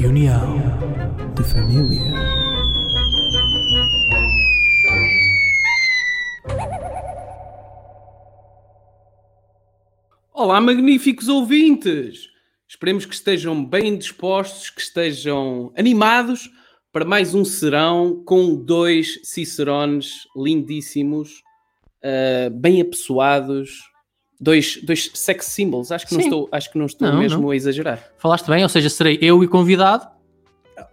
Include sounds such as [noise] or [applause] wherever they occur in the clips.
Reunião de Família. Olá, magníficos ouvintes! Esperemos que estejam bem dispostos, que estejam animados para mais um serão com dois cicerones lindíssimos, uh, bem apessoados, dois, dois sex symbols. Acho que não Sim. estou, acho que não estou Não, mesmo não. a exagerar. Falaste bem, ou seja, serei eu e o convidado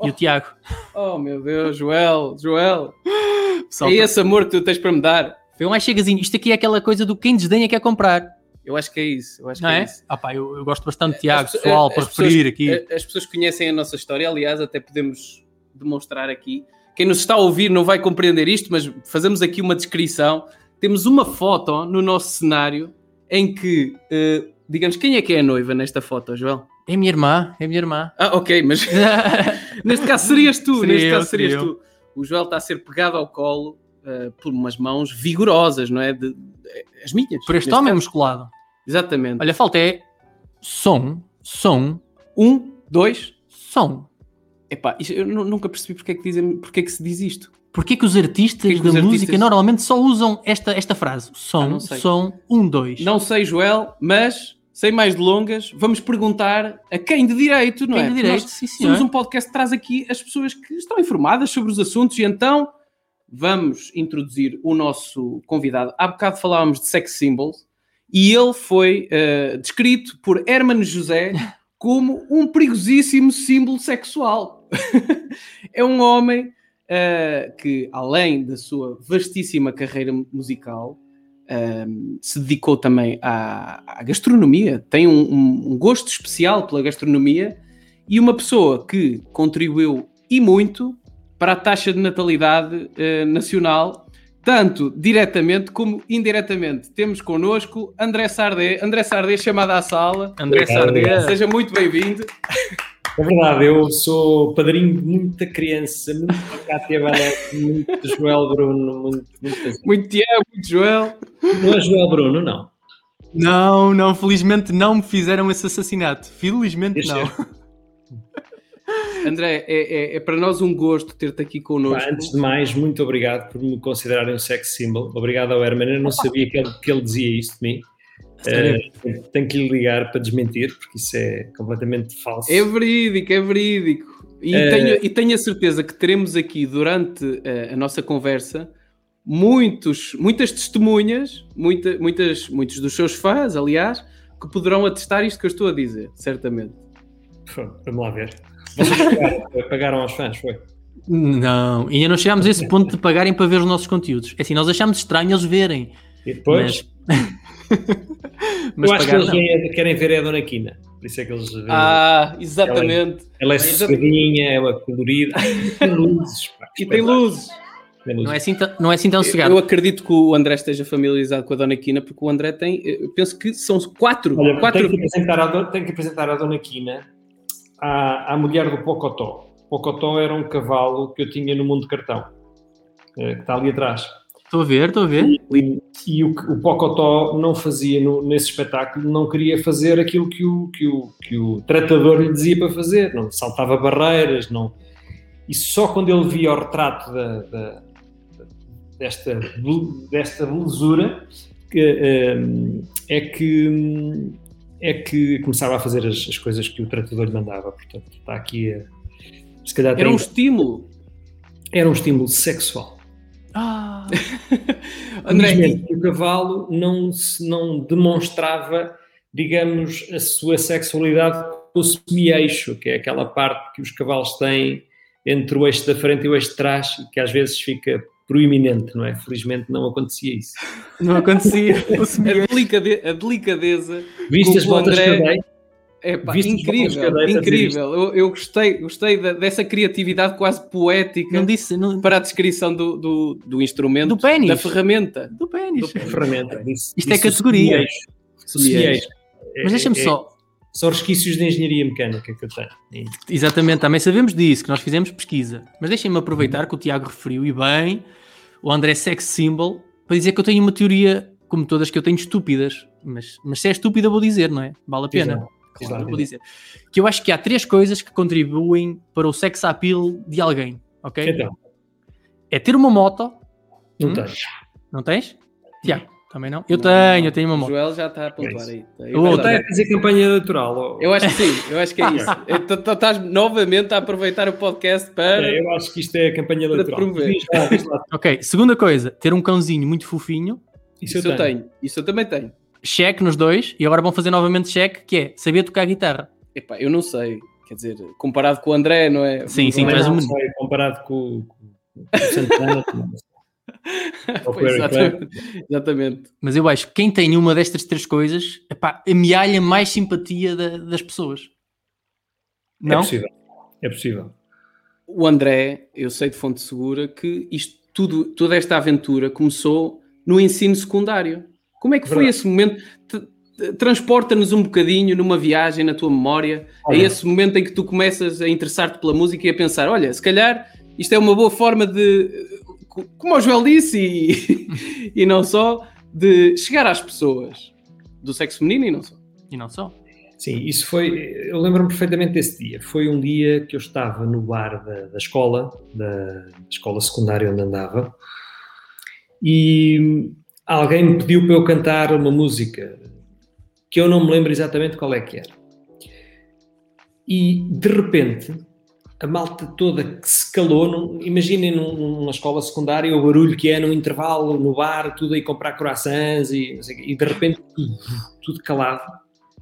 e o Tiago. Oh meu Deus, Joel, Joel, [laughs] Pessoal, é esse amor que tu tens para me dar. Foi um mais chegazinho. Isto aqui é aquela coisa do quem desdenha quer comprar, Eu acho que é isso. Eu acho não que é, é? isso. Ah pá, eu, eu gosto bastante de Tiago, As pessoal, as para pessoas- referir aqui. a- As pessoas conhecem a nossa história, aliás, até podemos demonstrar aqui. Quem nos está a ouvir não vai compreender isto, mas fazemos aqui uma descrição. Temos uma foto no nosso cenário em que, eh, digamos, quem é que é a noiva nesta foto, Joel? É minha irmã, é minha irmã. [laughs] Ah, ok, mas [laughs] neste caso serias tu, Seria neste eu, caso serias seria tu. O Joel está a ser pegado ao colo eh, por umas mãos vigorosas, não é? De- de- as minhas. Por este homem caso. musculado. Exatamente. Olha, falta é som, som, Um, dois. som. Epá, eu nu- nunca percebi porque é que, dizem, porque é que se diz isto. Porquê que os artistas Porquê que da os música artistas- normalmente só usam esta, esta frase? Ah, Som, sei. som, um, dois. Não sei, Joel, mas sem mais delongas, vamos perguntar a quem de direito, não Quem é? de direito, nós sim, senhor. somos um podcast que traz aqui as pessoas que estão informadas sobre os assuntos e então vamos introduzir o nosso convidado. Há bocado falávamos de sex symbols e ele foi eh, descrito por Herman José [laughs] como um perigosíssimo símbolo sexual. [laughs] é um homem eh, que, além da sua vastíssima carreira musical, um, se dedicou também à, à gastronomia, tem um, um- um gosto especial pela gastronomia e uma pessoa que contribuiu e muito para a taxa de natalidade eh, nacional, tanto diretamente como indiretamente. Temos connosco André Sardé, André Sardé chamado à sala. André Sardé. Seja muito bem-vindo. É verdade, eu sou padrinho de muita criança, muito Cátia Valete, muito Joel Bruno, muito, muito... Muito Tiago, muito Joel. Não é Joel Bruno, não. Não, não, felizmente não me fizeram esse assassinato. Felizmente Deixa não. [laughs] André, é, é- é para nós um gosto ter-te aqui connosco. Antes de mais, muito obrigado por me considerarem um sex symbol. Obrigado ao Herman, eu não sabia que ele, que ele dizia isso de mim. Sério? Eh, tenho que lhe ligar para desmentir, porque isso é completamente falso. É verídico, é verídico. E, É. tenho, e tenho a certeza que teremos aqui durante eh, a nossa conversa muitos, muitas testemunhas, muita, muitas, muitos dos seus fãs, aliás, que poderão atestar isto que eu estou a dizer, certamente. Vamos lá ver. Vocês pagaram, [laughs] pagaram aos fãs, foi? Não, ainda não chegámos a esse ponto de pagarem para ver os nossos conteúdos. É assim, nós achamos estranho eles verem. E depois, Mas, [laughs] [laughs] mas eu acho que pagar eles não. vêm- querem ver a Dona Quina. Por isso é que eles veem. Ah, exatamente. Ela é Exatamente. sossegadinha, ela é colorida. [laughs] Tem luzes. pá, E tem luzes. Tem luzes. Não é assim, tão- não é assim tão Eu, cegado. eu acredito que o André esteja familiarizado com a Dona Quina, porque o André tem, eu penso que são quatro. Olha, quatro tenho, que apresentar a, do- tenho que apresentar a Dona Quina à, à mulher do Pocotó. Pocotó era um cavalo que eu tinha no mundo de cartão, eh, que está ali atrás. Estou a ver, estou a ver. E, e o, o Pocotó não fazia no- nesse espetáculo, não queria fazer aquilo que o, que, o, que o tratador lhe dizia para fazer, não saltava barreiras, não. E só quando ele via o retrato da, da- desta, desta belezura que, eh, é que é que começava a fazer as, as coisas que o tratador lhe mandava. Portanto, está aqui a. Se calhar Era um estímulo. era um estímulo sexual. Ah, [laughs] André, o cavalo não, se- não demonstrava, digamos, a sua sexualidade com o semi-eixo, que é aquela parte que os cavalos têm entre o eixo da frente e o eixo de trás, que às vezes fica proeminente, não é? Felizmente não acontecia isso. não acontecia. [laughs] A, semelhante. delicade- a delicadeza Viste as o botas André- que eu dei? De incrível, incrível. Eu, eu gostei, gostei da- dessa criatividade quase poética Não disse. Não, para a descrição do, do, do instrumento, Do pénis. da ferramenta. do pênis. ferramenta. Disse- Isto é categoria. semelhante. Mas deixa-me É- é- só. São resquícios de engenharia mecânica que eu tenho. Exatamente, também sabemos disso, que nós fizemos pesquisa. Mas deixem-me aproveitar que o Tiago referiu, e bem, o André Sex Symbol, para dizer que eu tenho uma teoria, como todas que eu tenho, estúpidas. Mas, mas se é estúpida, vou dizer, não é? Vale a pena. Exato. Claro, vou dizer. Que eu acho que há três coisas que contribuem para o sex appeal de alguém, ok? Então, É ter uma moto, não Hum? tenho. não tens? Tiago, também não? Eu tenho, eu tenho uma O moto. Joel já está a pontuar É aí. O Não verdade. tenho a fazer campanha eleitoral. ó. Eu acho que sim, eu acho que é isso. Tu- tu Estás novamente a aproveitar o podcast para. É, eu acho que isto é a campanha eleitoral. promover. Ok, segunda coisa, ter um cãozinho muito fofinho, Isso, Isso eu tenho, isso eu também tenho. Cheque nos dois, e agora vão fazer novamente cheque, que é saber tocar guitarra. Epá, eu não sei, quer dizer, comparado com o André, não é? Sim, sim, és não um sei, comparado com, com, o Santana. [laughs] Pois, exatamente, exatamente. Mas eu acho que quem tem uma destas três coisas, epá, amealha mais simpatia da- das pessoas. É Não? possível. É possível. O André, eu sei de fonte segura que isto tudo, toda esta aventura começou no ensino secundário. Como é que foi Verdade. esse momento? Transporta-nos um bocadinho numa viagem na tua memória, Olha. a esse momento em que tu começas a interessar-te pela música e a pensar: olha, se calhar isto é uma boa forma de, co- como o Joel disse, e, [laughs] e não só, de chegar às pessoas do sexo feminino e não só. E não só. Sim, isso foi. Eu lembro-me perfeitamente desse dia. Foi um dia que eu estava no bar da, da escola, da escola secundária onde andava, e alguém me pediu para eu cantar uma música que eu não me lembro exatamente qual é que era. E de repente a malta toda que se calou, imaginem num- numa escola secundária o barulho que é num intervalo no bar, tudo aí comprar croissants e, e de repente tudo, tudo calado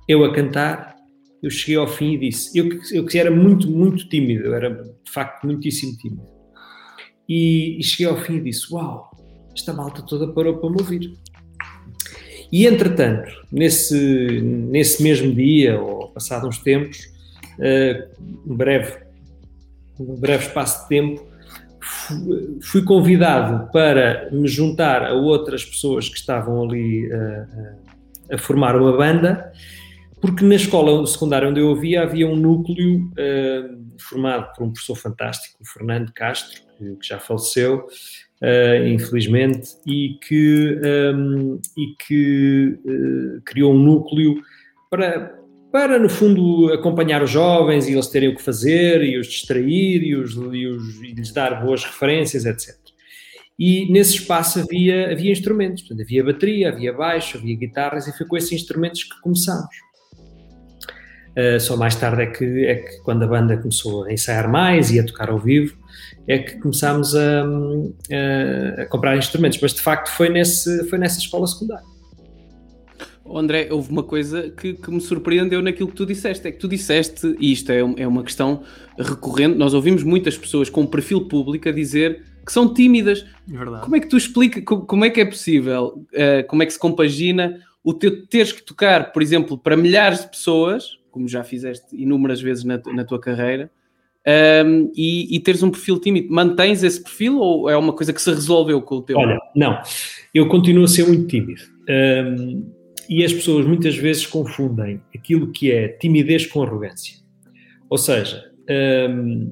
eu a cantar, eu cheguei ao fim e disse, eu, eu que era muito, muito tímido, eu era de facto muitíssimo tímido. E, e cheguei ao fim e disse, uau, esta malta toda parou para me ouvir. E entretanto, nesse, nesse mesmo dia, ou passado uns tempos, eh, um breve, um breve espaço de tempo, fu- fui convidado para me juntar a outras pessoas que estavam ali eh, a formar uma banda, porque na escola secundária onde eu havia, havia um núcleo eh, formado por um professor fantástico, o Fernando Castro, que, que já faleceu, eh, infelizmente, e que, ehm, e que eh, criou um núcleo para, para, no fundo, acompanhar os jovens e eles terem o que fazer, e os distrair, e, os, e, os, e lhes dar boas referências, etc. E nesse espaço havia, havia instrumentos, portanto, havia bateria, havia baixo, havia guitarras, e foi com esses instrumentos que começámos. Uh, só mais tarde é que, é que, quando a banda começou a ensaiar mais e a tocar ao vivo, é que começámos a, a, a comprar instrumentos. Mas de facto foi, nesse, foi nessa escola secundária. Oh, André, houve uma coisa que, que me surpreendeu naquilo que tu disseste, é que tu disseste, e isto é, é uma questão recorrente, nós ouvimos muitas pessoas com perfil público a dizer que são tímidas. Verdade. Como é que tu explica, co- como é que é possível, eh, como é que se compagina o teu teres que tocar, por exemplo, para milhares de pessoas, como já fizeste inúmeras vezes na, na tua carreira, ehm, e, e teres um perfil tímido? Mantens esse perfil ou é uma coisa que se resolveu com o teu? Olha, não, eu continuo a ser muito tímido. Hum, e as pessoas muitas vezes confundem aquilo que é timidez com arrogância. Ou seja, hum,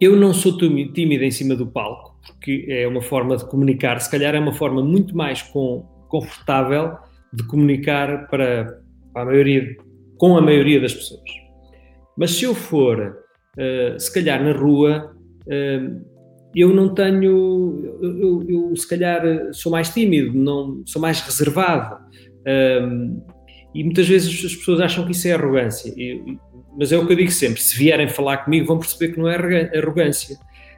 eu não sou tímido em cima do palco, porque é uma forma de comunicar, se calhar é uma forma muito mais com- confortável de comunicar para, para a maioria, com a maioria das pessoas. Mas se eu for, eh, se calhar na rua, hum, eu não tenho, eu, eu- eu, se calhar sou mais tímido, não, sou mais reservado. Hum, e muitas vezes as pessoas acham que isso é arrogância. Mas é o que eu digo sempre: se vierem falar comigo, vão perceber que não é arrogância.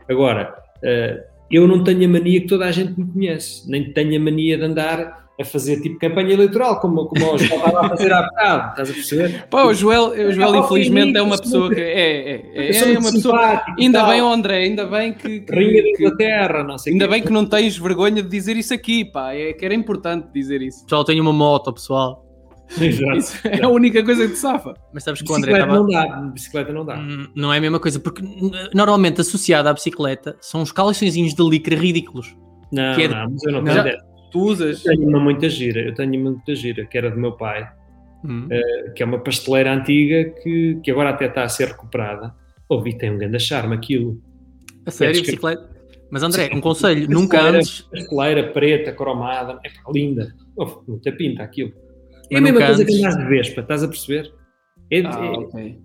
Agora, eh, eu não tenho a mania que toda a gente me conhece, nem tenho a mania de andar a fazer tipo campanha eleitoral, como, como o João estava a fazer há bocado, estás a perceber? Pá, o Joel, o Joel É, infelizmente é eu uma sou pessoa muito- que é, é, é, Eu sou é muito uma pessoa. Ainda bem, André, ainda bem que, que- Rainha da Inglaterra, não sei o ainda quê. bem que não tens vergonha de dizer isso aqui, pá, é que era importante dizer isso. Pessoal, tenho uma moto, pessoal. Exato. É a única coisa que te safa. Mas sabes que o André Bicicleta estava. não dá, bicicleta não dá. Hum, Não é a mesma coisa, porque normalmente associado à bicicleta são os calçõezinhos de licra ridículos. Não, que é- não, mas eu não Não. tenho dessa. Tu usas. Eu tenho uma muita gira, eu tenho uma muita gira, que era do meu pai, Hum. que é uma pasteleira antiga que, que agora até está a ser recuperada. Ouvi, tem um grande charme aquilo. A sério, descre- bicicleta. Mas André, um conselho, Pasteleira- nunca antes. Pasteleira preta, cromada, é pá, linda. Oh, muita pinta aquilo. É Mas a mesma coisa antes. que andas de Vespa, estás a perceber? É, Ah, é- ok.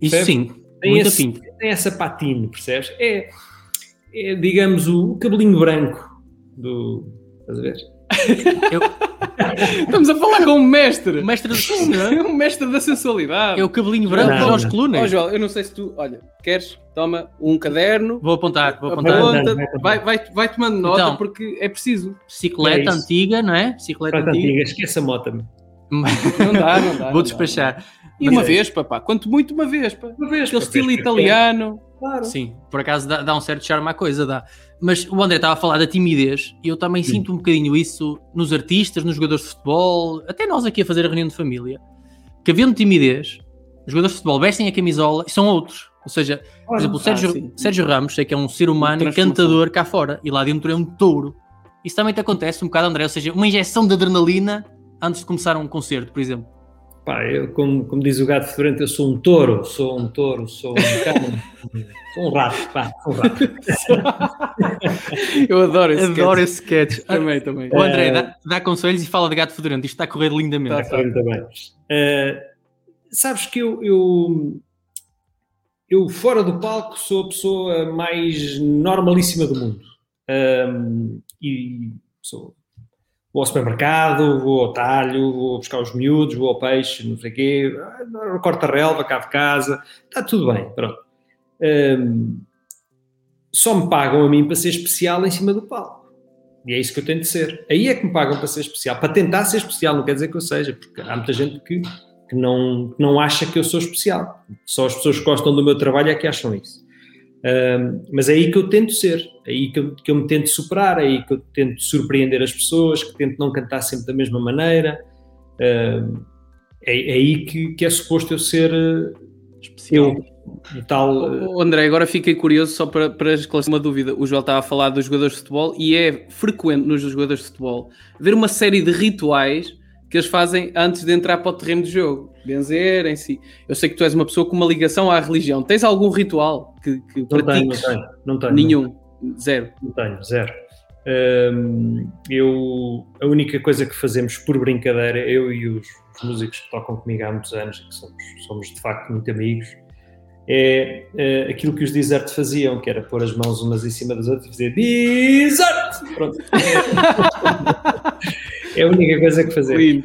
Isso Percebe? sim, tem, muita esse, pinta. tem essa patina, percebes? É, é, digamos, o cabelinho branco do. Estás a ver? [laughs] Estamos a falar com um mestre. O mestre de [laughs] é? um mestre da sensualidade. É o cabelinho branco Não. Ó, Colunas. Joel, eu não sei se tu. Olha, queres? Toma um caderno. Vou apontar, vou apontar. Aponta, não, vai vai, vai, tomando nota Então. porque é preciso. Bicicleta É antiga, não é? Bicicleta antiga. antiga, esquece a moto. meu. [laughs] Não dá, não dá. Vou despachar. dá. E Mas uma é- vez, papá. Quanto muito uma vez, pá. Uma vez, Aquele pá, estilo vez, italiano. Claro. Sim, por acaso dá, dá um certo charme à coisa, dá. Mas o André estava a falar da timidez e eu também Sim. sinto um bocadinho isso nos artistas, nos jogadores de futebol, até nós aqui a fazer a reunião de família. Que havendo timidez, os jogadores de futebol vestem a camisola e são outros. Ou seja, por exemplo, o Sérgio, Ah. Sérgio Ramos, sei que é um ser humano encantador cá fora e lá dentro é um touro. Isso também te acontece um bocado, André, ou seja, uma injeção de adrenalina antes de começar um concerto, por exemplo. Pá, eu, como, como diz o gato fedorento, eu sou um touro, sou um touro, sou um cão, sou um rato, pá, sou um rato. Eu adoro esse Adoro sketch. esse sketch. Também, também. O André É. dá, dá conselhos e fala de gato fedorento. Isto está a correr lindamente. Tá. Muito bem. Eh, sabes que eu, eu, eu, fora do palco, sou a pessoa mais normalíssima do mundo. Ahm, e sou, vou ao supermercado, vou ao talho, vou buscar os miúdos, vou ao peixe, não sei o quê, ah, corto a relva cá de casa, está tudo bem, pronto. Ahm, só me pagam a mim para ser especial em cima do palco. E é isso que eu tento ser. Aí é que me pagam para ser especial. Para tentar ser especial, não quer dizer que eu seja, porque há muita gente que, que, não, que não acha que eu sou especial. Só as pessoas que gostam do meu trabalho é que acham isso. Mas é aí que eu tento ser, é aí que eu, que eu me tento superar, é aí que eu tento surpreender as pessoas, que tento não cantar sempre da mesma maneira. É, é aí que, que é suposto eu ser eh, eu, o tal. eh, O André, agora fiquei curioso só para, para esclarecer uma dúvida. O Joel estava a falar dos jogadores de futebol e é frequente nos jogadores de futebol ver uma série de rituais que eles fazem antes de entrar para o terreno de jogo. Benzer em si. Eu sei que tu és uma pessoa com uma ligação à religião. Tens algum ritual que, que não tenho, não pratiques? tenho, não tenho. Nenhum. Zero. Não tenho, zero. Hum, eu, a única coisa que fazemos por brincadeira, eu e os, os músicos que tocam comigo há muitos anos, que somos, somos de facto muito amigos, é, eh, aquilo que os Desert faziam, que era pôr as mãos umas em cima das outras e fazer Desert! Pronto. [laughs] É a única coisa que fazemos.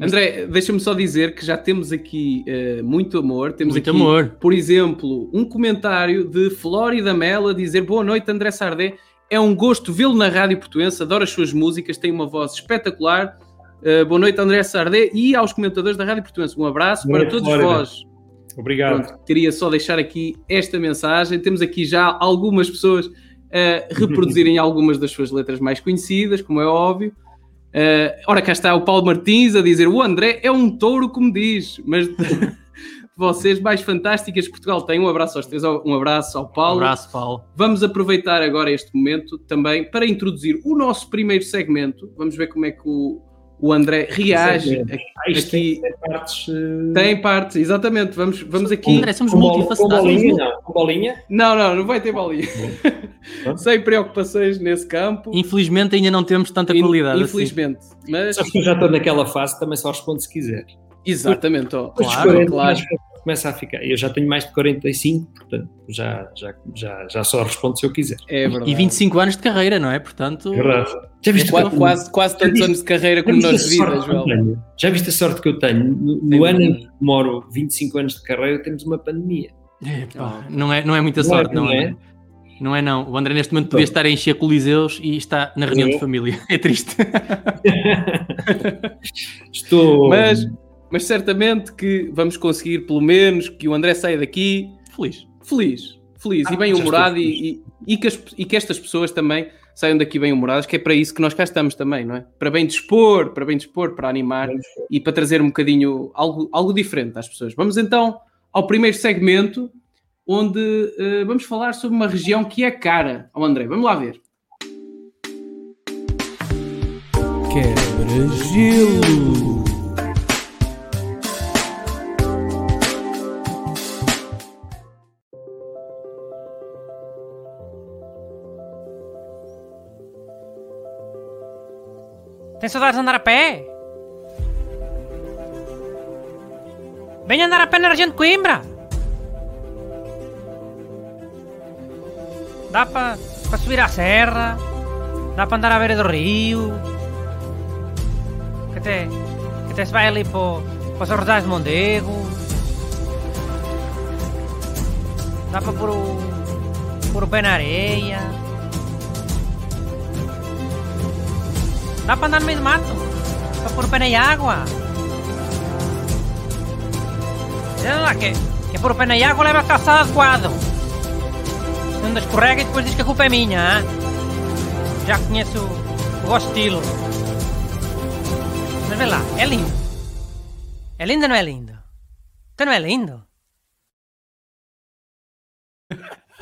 André, deixa-me só dizer que já temos aqui eh, muito amor. Temos Muito aqui, amor. por exemplo, um comentário de Flórida Mel a dizer Boa noite, André Sardé. É um gosto vê-lo na rádio portuense, adoro as suas músicas, tem uma voz espetacular. Eh, boa noite, André Sardé, e aos comentadores da rádio portuense. Um abraço Boa para noite, todos Flórida. vós. Obrigado. Pronto, queria só deixar aqui esta mensagem. Temos aqui já algumas pessoas a reproduzirem [laughs] algumas das suas letras mais conhecidas, como é óbvio. Uh, ora, cá está o Paulo Martins a dizer: o André é um touro, como diz, mas [laughs] vocês mais fantásticas que Portugal tem. Um abraço aos três, um abraço ao Um Paulo. abraço, Paulo. Vamos aproveitar agora este momento também para introduzir o nosso primeiro segmento. Vamos ver como é que o, o André reage. Ah, isto Aqui tem partes. eh, tem partes, exatamente. Vamos, vamos aqui. André, somos com, bol- com multifacetados. bolinha? Não, com bolinha? Não, não, não vai ter bolinha. [laughs] Sem preocupações nesse campo. Infelizmente ainda não temos tanta qualidade. assim. Infelizmente. Mas, Sabes que eu já estou naquela fase, também só respondo se quiser. exatamente. dos Claro, 40, claro. começa a ficar. Eu já tenho mais de 45, portanto, já, já, já, já só respondo se eu quiser. É verdade. E 25 anos de carreira, não é? Portanto, Verdade. Já viste, Qua- o- quase, quase tantos viste- anos de carreira como nós a de vida, sorte que eu Joel. tenho? Já viste a sorte que eu tenho? No, no ano em que demoro 25 anos de carreira, temos uma pandemia. Epá, não, é, não é muita Não é, sorte, não, não é? é? Não é não. O André neste momento podia estar a encher coliseus e está na reunião É. de família. [laughs] É triste. [laughs] Estou. Mas, mas certamente que vamos conseguir, pelo menos, que o André saia daqui Feliz. feliz. Feliz Ah, e bem já humorado estou e, e, e que as- e que estas pessoas também saiam daqui bem humoradas, que é para isso que nós cá estamos também, não é? Para bem dispor, para bem dispor, para animar e para trazer um bocadinho algo, algo diferente às pessoas. Vamos então ao primeiro segmento, onde uh, vamos falar sobre uma região que é cara. Ao André, vamos lá ver. Quebra-gelo. Tem saudades de andar a pé? Venha andar a pé na região de Coimbra! Dá para subir à serra, dá para andar à beira do rio, que até, que até se vai ali para os arrozais de Mondego. Dá para pôr o, pôr o pé na areia. Dá para andar no meio do mato, para pôr o pé na água. Que, que pôr o pé na água leva a calçada adequado. Não escorrega e depois diz que a culpa é minha, hein? Já conheço o vosso estilo. Mas vê lá, é lindo. É lindo ou não é lindo? Então não é lindo? [laughs]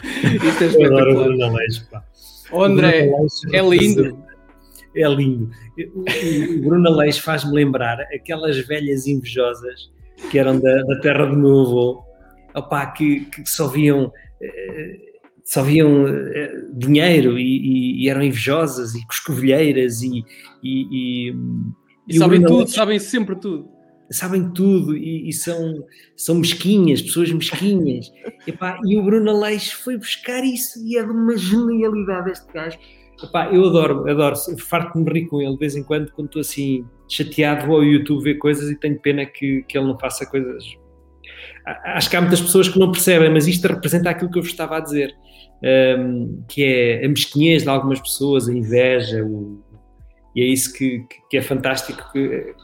Isto é Eu adoro o espetacular. Ô, André, é lindo. É lindo. O, Bruno Aleixo faz-me lembrar aquelas velhas invejosas que eram da, da terra do meu avô, opá, que, que só viam, eh, só viam eh, dinheiro e, e- e eram invejosas e coscovilheiras e, e, e- sabem tudo, Aleixo- sabem sempre tudo. sabem tudo e, são, são mesquinhas, pessoas mesquinhas. [laughs] Epá, e o Bruno Aleixo foi buscar isso e é de uma genialidade este gajo. Epá, eu adoro, adoro, farto-me rir com ele de vez em quando, quando estou assim chateado vou ao YouTube ver coisas e tenho pena que, que ele não faça coisas. Acho que há muitas pessoas que não percebem, mas isto representa aquilo que eu vos estava a dizer, hum, que é a mesquinhez de algumas pessoas, a inveja, o- e é isso que, que- que é fantástico que,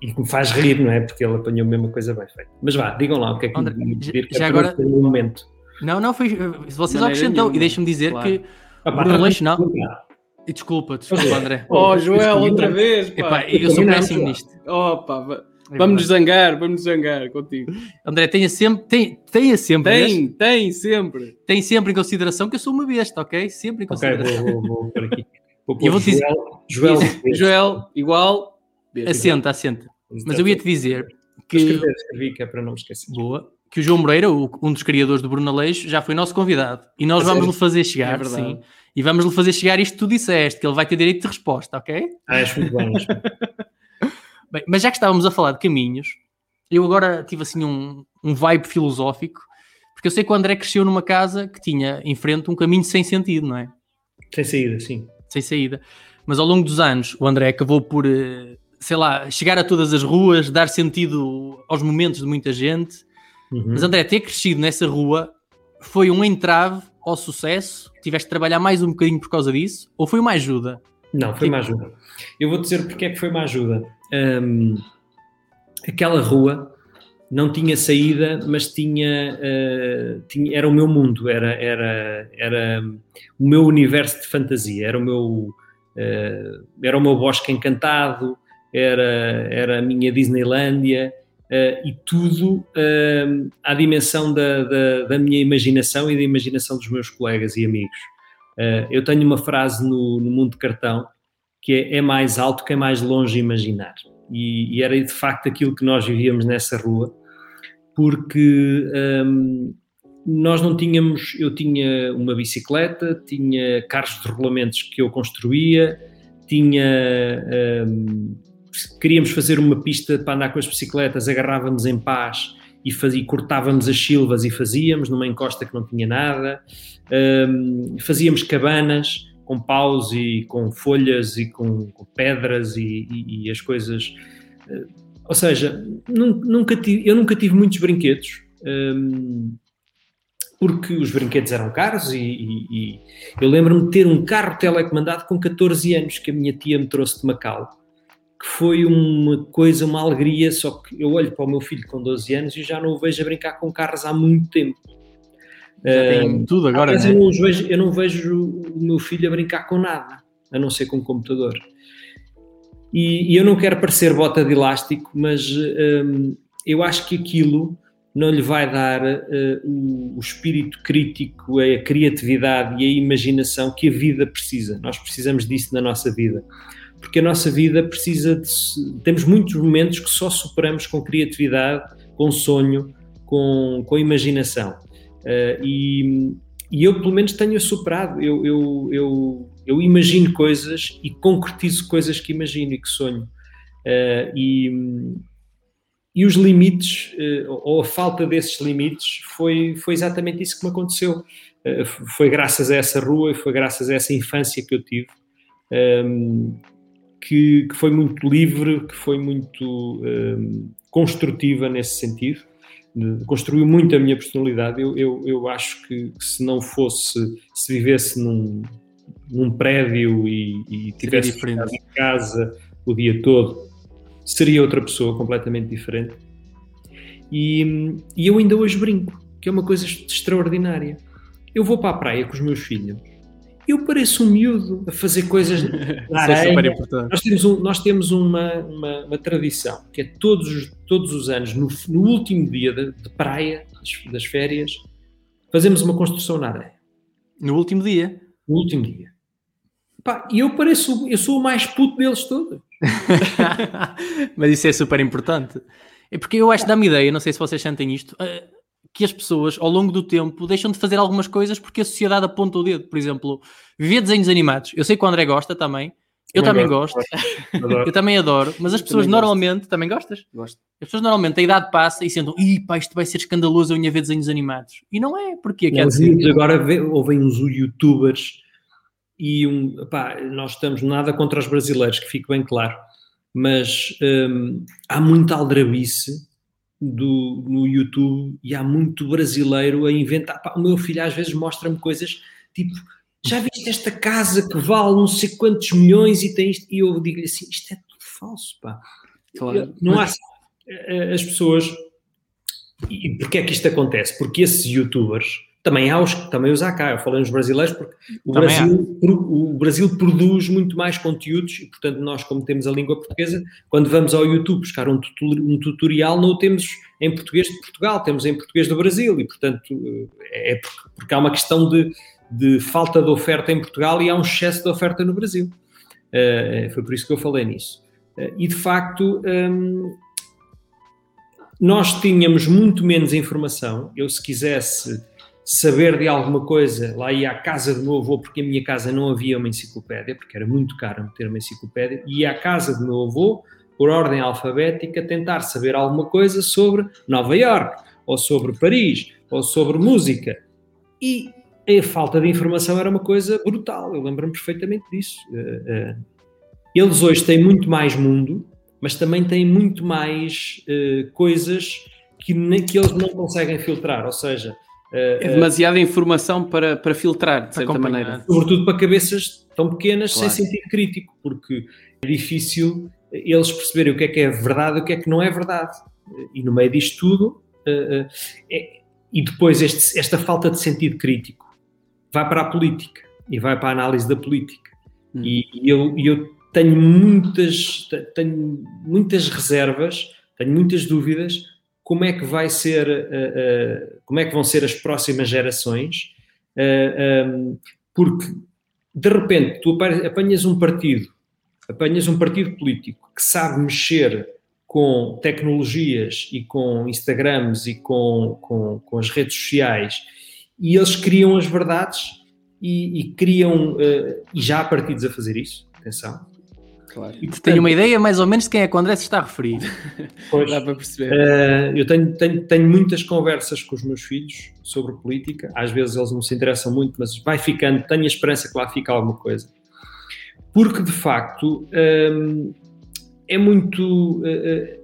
e que me faz rir, não é? Porque ele apanhou mesmo a coisa bem feita. Mas vá, digam lá o que é que André, me já- pedir, que já é agora- um momento. Não, não, foi. Vocês Maneira acrescentam. E deixa-me dizer claro. que. Ah, pá, Bruno não. desculpa. e Desculpa, desculpa, André. Oh, Joel, Desculpa, outra vez, pá. Epá, eu sou péssimo pá. nisto. Oh, pá, vamos nos verdade. zangar, vamos nos zangar contigo. [laughs] André, tenha sempre, tem, tenha sempre, Tem, tem, sempre. tem sempre em consideração que eu sou uma besta, ok? Sempre em Ok, consideração. vou, vou, vou por aqui. Vou Eu vou te dizer- Joel, Joel, Joel, igual. Assenta, assenta. Mas eu ia-te dizer que. Escrever, escrevi, que é para não me esquecer. Boa. Que o João Moreira, um dos criadores do Bruno Aleixo, já foi nosso convidado. E nós vamos lhe fazer chegar, É verdade. sim. E vamos lhe fazer chegar isto que tu disseste, que ele vai ter direito de resposta, ok? Ah, acho muito bem. acho muito [laughs] bem. Mas já que estávamos a falar de caminhos, eu agora tive assim um, um vibe filosófico, porque eu sei que o André cresceu numa casa que tinha em frente um caminho sem sentido, não é? Sem saída, sim. Sem saída. Mas ao longo dos anos, o André acabou por, eh, sei lá, chegar a todas as ruas, dar sentido aos momentos de muita gente. Uhum. Mas André, ter crescido nessa rua foi um entrave ao sucesso? Tiveste de trabalhar mais um bocadinho por causa disso? Ou foi uma ajuda? Não, foi uma ajuda. Eu vou dizer porque é que foi uma ajuda. Hum, aquela rua não tinha saída, mas tinha, eh, tinha- era o meu mundo, era, era, era o meu universo de fantasia, era o meu, eh, era o meu bosque encantado, era, era a minha Disneylândia eh, e tudo à dimensão da, da, da minha imaginação e da imaginação dos meus colegas e amigos. Eu tenho uma frase no, no Mundo de Cartão que é, é mais alto que é mais longe imaginar. E, e era de facto aquilo que nós vivíamos nessa rua, porque hum, nós não tínhamos. Eu tinha uma bicicleta, tinha carros de rolamentos que eu construía, tinha. hum, queríamos fazer uma pista para andar com as bicicletas, agarrávamos em paz e, fazia, cortávamos as silvas e fazíamos numa encosta que não tinha nada. Hum, fazíamos cabanas com paus e com folhas e com, com pedras e, e- e as coisas. eh, Ou seja, nun- nunca tive- eu nunca tive muitos brinquedos. hum, porque os brinquedos eram caros e, e- e eu lembro-me de ter um carro telecomandado com 14 anos que a minha tia me trouxe de Macau, que foi uma coisa, uma alegria, só que eu olho para o meu filho com 12 anos e já não o vejo a brincar com carros há muito tempo. Já tem tudo agora, Mas né? eu, não vejo, eu não vejo o meu filho a brincar com nada, a não ser com o computador. E, e eu não quero parecer bota de elástico, mas hum, eu acho que aquilo não lhe vai dar eh, o, o espírito crítico, a criatividade e a imaginação que a vida precisa. Nós precisamos disso na nossa vida. Porque a nossa vida precisa de. Temos muitos momentos que só superamos com criatividade, com sonho, com, com imaginação. Eh, e, e eu, pelo menos, tenho superado. Eu, eu, eu, eu imagino coisas e concretizo coisas que imagino e que sonho. Eh, e, e os limites, eh, ou a falta desses limites, foi, foi exatamente isso que me aconteceu. Foi graças a essa rua e foi graças a essa infância que eu tive, ehm, que, que foi muito livre, que foi muito ehm, construtiva nesse sentido. Construiu muito a minha personalidade. Eu, eu, eu acho que, que se não fosse, se vivesse num, num prédio e, e tivesse ficado em casa o dia todo, seria outra pessoa completamente diferente. E, e eu ainda hoje brinco, que é uma coisa extraordinária. Eu vou para a praia com os meus filhos, eu pareço um miúdo a fazer coisas [laughs] na Isso é areia. super importante. Nós temos, um- nós temos uma, uma, uma tradição, que é todos, os- todos os anos, no, no último dia de, de praia, das, das férias, fazemos uma construção na areia. No último dia. No último dia. Pá, E eu pareço, eu sou o mais puto deles todos. [laughs] Mas isso é super importante. É porque eu acho que dá-me ideia, não sei se vocês sentem isto, eh, que as pessoas ao longo do tempo deixam de fazer algumas coisas porque a sociedade aponta o dedo. Por exemplo, ver desenhos animados. Eu sei que o André gosta também. Eu também, gosto. Adoro. [laughs] Eu também adoro. Mas as Eu pessoas também gosto. normalmente. Também gostas? Gosto. As pessoas normalmente a idade passa e sentam, ih pá, isto vai ser escandaloso eu ia ver desenhos animados. E não é, porque Não, miúdos agora ouvem uns youtubers e um, pá, nós estamos nada contra os brasileiros, que fique bem claro, mas hum, há muita aldrabice do, no YouTube e há muito brasileiro a inventar. Pá, o meu filho às vezes mostra-me coisas tipo. Já viste esta casa que vale não sei quantos milhões e tem isto? E eu digo-lhe assim: isto é tudo falso, pá. Claro. Não há. eh, As pessoas. E porquê é que isto acontece? Porque esses youtubers, também há os, também os há cá, eu falei nos brasileiros, porque o Brasil, o Brasil produz muito mais conteúdos e, portanto, nós, como temos a língua portuguesa, quando vamos ao YouTube buscar um, um tutorial, não o temos em português de Portugal, temos em português do Brasil e, portanto, eh, é porque, porque há uma questão de, de falta de oferta em Portugal e há um excesso de oferta no Brasil. Eh, foi por isso que eu falei nisso. Eh, e, de facto, hum, nós tínhamos muito menos informação. Eu, se quisesse saber de alguma coisa, lá ia à casa do meu avô, porque em minha casa não havia uma enciclopédia, porque era muito caro meter uma enciclopédia, ia à casa do meu avô, por ordem alfabética, tentar saber alguma coisa sobre Nova York, ou sobre Paris, ou sobre música. E a falta de informação era uma coisa brutal, eu lembro-me perfeitamente disso. Eh, eh, Eles hoje têm muito mais mundo, mas também têm muito mais eh, coisas que, que eles não conseguem filtrar, ou seja, É demasiada informação para, para filtrar, de certa acompanhar. maneira. sobretudo para cabeças tão pequenas Claro. sem sentido crítico, porque é difícil eles perceberem o que é que é verdade e o que é que não é verdade. E no meio disto tudo, eh, eh, é- e depois este- esta falta de sentido crítico vai para a política e vai para a análise da política. Hum. E, e eu, e eu tenho muitas, te- tenho muitas reservas, tenho muitas dúvidas como é que vai ser, eh, eh, como é que vão ser as próximas gerações, eh, um, porque de repente tu apa- apanhas um partido, apanhas um partido político que sabe mexer com tecnologias e com Instagrams e com, com, com as redes sociais e eles criam as verdades e, e criam, eh, e já há partidos a fazer isso, atenção. Claro. E, Tenho uma ideia mais ou menos de quem é que o André se está a referir. [laughs] Pois, Dá para perceber. Eh, eu tenho, tenho, tenho muitas conversas com os meus filhos sobre política. Às vezes eles não se interessam muito, mas vai ficando. Tenho a esperança que lá fica alguma coisa. Porque, de facto, hum, é muito. eh,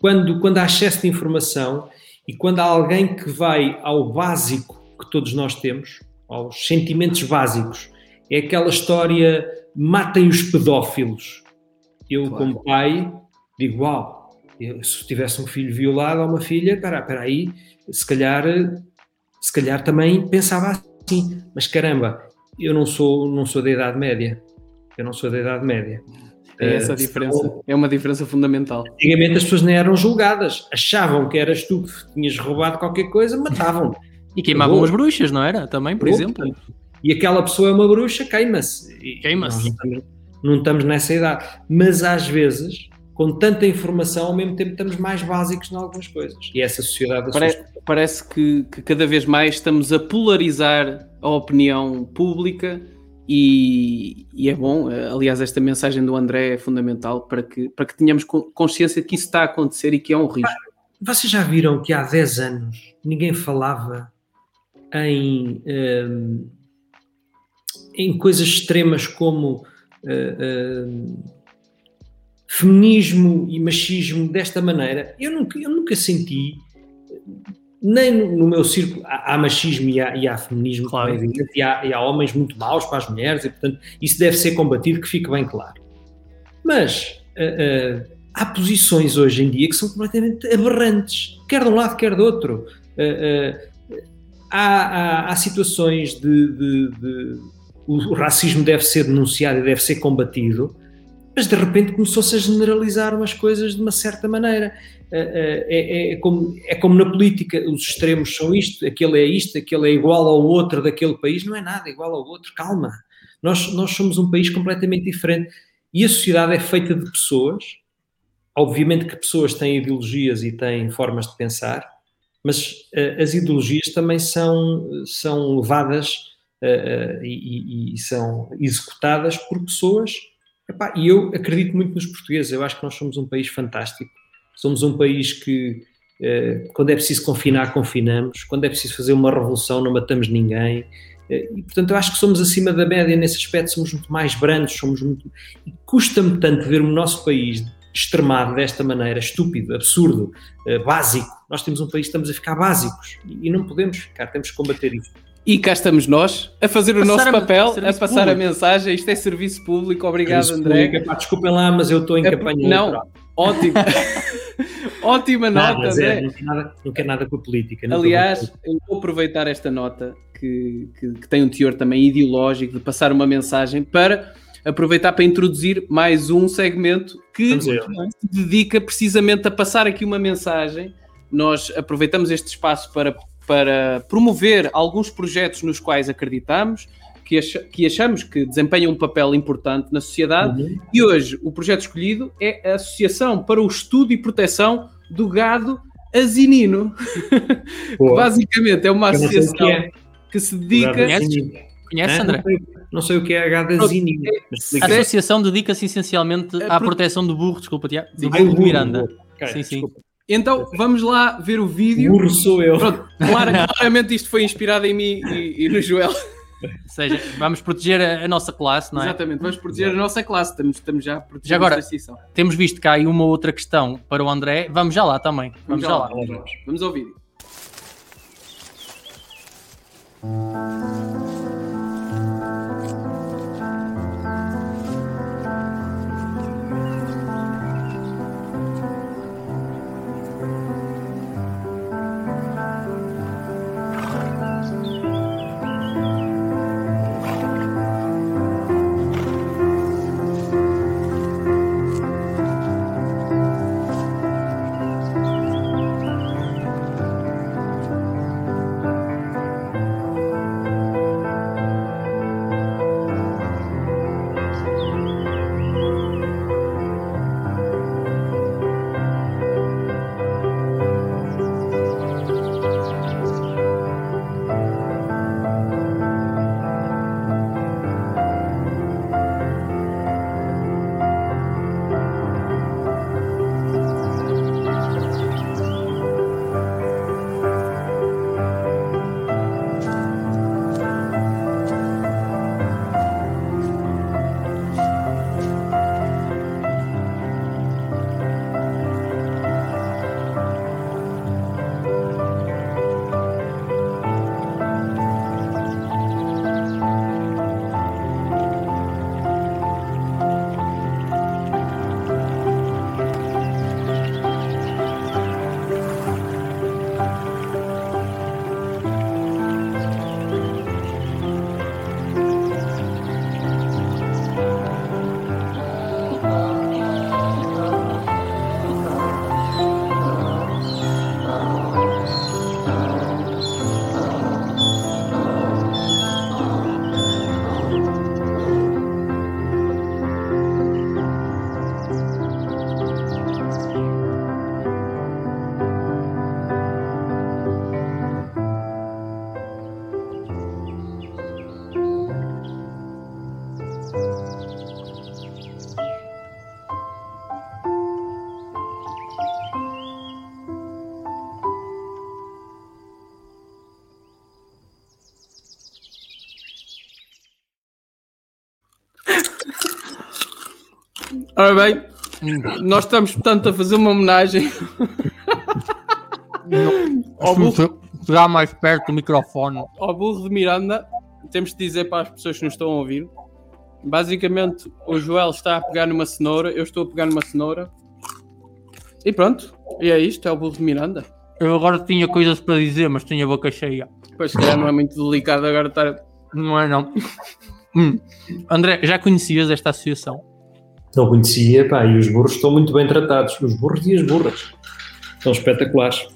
quando, quando há excesso de informação e quando há alguém que vai ao básico que todos nós temos, aos sentimentos básicos, é aquela história: matem os pedófilos. Eu, Claro. como pai, digo: Uau, eu, se tivesse um filho violado ou uma filha, espera aí, se calhar se calhar também pensava assim, mas caramba, eu não sou, não sou da Idade Média. Eu não sou da Idade Média. É essa a diferença. É uma diferença fundamental. Antigamente as pessoas nem eram julgadas. Achavam que eras tu que tinhas roubado qualquer coisa, matavam. E queimavam as bruxas, não era? Também, por exemplo. E aquela pessoa é uma bruxa, queima-se. Queima-se. Não estamos, não estamos nessa idade. Mas às vezes, com tanta informação, ao mesmo tempo estamos mais básicos em algumas coisas. E essa sociedade Pare- assusta. parece que, que cada vez mais estamos a polarizar a opinião pública e, e é bom. Aliás, esta mensagem do André é fundamental para que, para que tenhamos con- consciência de que isso está a acontecer e que é um risco. Vocês já viram que há 10 anos ninguém falava em, hum, em coisas extremas como uh, hum, feminismo e machismo desta maneira? Eu nunca, eu nunca senti, nem no, no meu círculo, há, há machismo e há, e há feminismo, Claro. é evidente, e há, e há homens muito maus para as mulheres, e portanto isso deve ser combatido, que fique bem claro. Mas uh, uh, há posições hoje em dia que são completamente aberrantes, quer de um lado, quer do outro. Uh, uh, há, há, há, situações de, de, de, o racismo deve ser denunciado e deve ser combatido, mas de repente começou-se a generalizar umas coisas de uma certa maneira. Uh, é, é, como, é como na política, os extremos são isto, aquele é isto, aquele é igual ao outro daquele país, não é nada igual ao outro, calma. Nós, nós somos um país completamente diferente e a sociedade é feita de pessoas, obviamente que pessoas têm ideologias e têm formas de pensar, mas uh, as ideologias também são, são levadas uh, e, e, são executadas por pessoas. Epá, e eu acredito muito nos portugueses, eu acho que nós somos um país fantástico. Somos um país que, uh, quando é preciso confinar, confinamos. Quando é preciso fazer uma revolução, não matamos ninguém. E, portanto, eu acho que somos acima da média nesse aspecto, somos muito mais brandos, somos muito... E custa-me tanto ver o nosso país extremado desta maneira, estúpido, absurdo, uh, básico. Nós temos um país estamos a ficar básicos e não podemos ficar, temos que combater isso. E cá estamos nós a fazer o nosso papel, a passar público. a mensagem. Isto é serviço público. Obrigado, serviço André. Público, pá, desculpem lá, mas eu estou em é, campanha. Não, eleitoral. ótimo. [laughs] Ótima nada, nota, Zé, André. Não quero nada, não quero nada com a política. não Aliás, eu vou aproveitar esta nota que, que, que tem um teor também ideológico de passar uma mensagem para aproveitar para introduzir mais um segmento que se dedica precisamente a passar aqui uma mensagem. Nós aproveitamos este espaço para, para promover alguns projetos nos quais acreditamos, que, ach, que achamos que desempenham um papel importante na sociedade. Uhum. E hoje o projeto escolhido é a Associação para o Estudo e Proteção do Gado Asinino. [laughs] que basicamente é uma associação que, é. que, se dedica. Conhece, André? Não sei, o que é Gadazinho. A associação dedica-se essencialmente à proteção do burro, desculpa, Tiago. Do Ai, burro de Miranda. Okay, sim, sim. Desculpa. Então vamos lá ver o vídeo. Burro sou eu. Pronto, claro, claramente isto foi inspirado em mim e, e no Joel. Ou seja, vamos proteger a, a, nossa classe, não é? Exatamente, vamos proteger Exato. a nossa classe. Estamos, estamos já a proteger já agora, a instituição. Temos visto cá aí uma outra questão para o André. Vamos já lá também. Vamos, vamos já lá. lá. Vamos, vamos ao vídeo. Ora bem, nós estamos, portanto, a fazer uma homenagem ao burro, Chegar mais perto do microfone. ao burro de Miranda. Temos de dizer para as pessoas que nos estão a ouvir. Basicamente, o Joel está a pegar numa cenoura, eu estou a pegar numa cenoura. E pronto, e é isto, é o burro de Miranda. Eu agora tinha coisas para dizer, mas tinha a boca cheia. Pois, se calhar não é muito delicado agora estar... Não é não. Hum. André, já conhecias esta associação? Não conhecia, pá, e os burros estão muito bem tratados. Os burros e as burras. Estão espetaculares.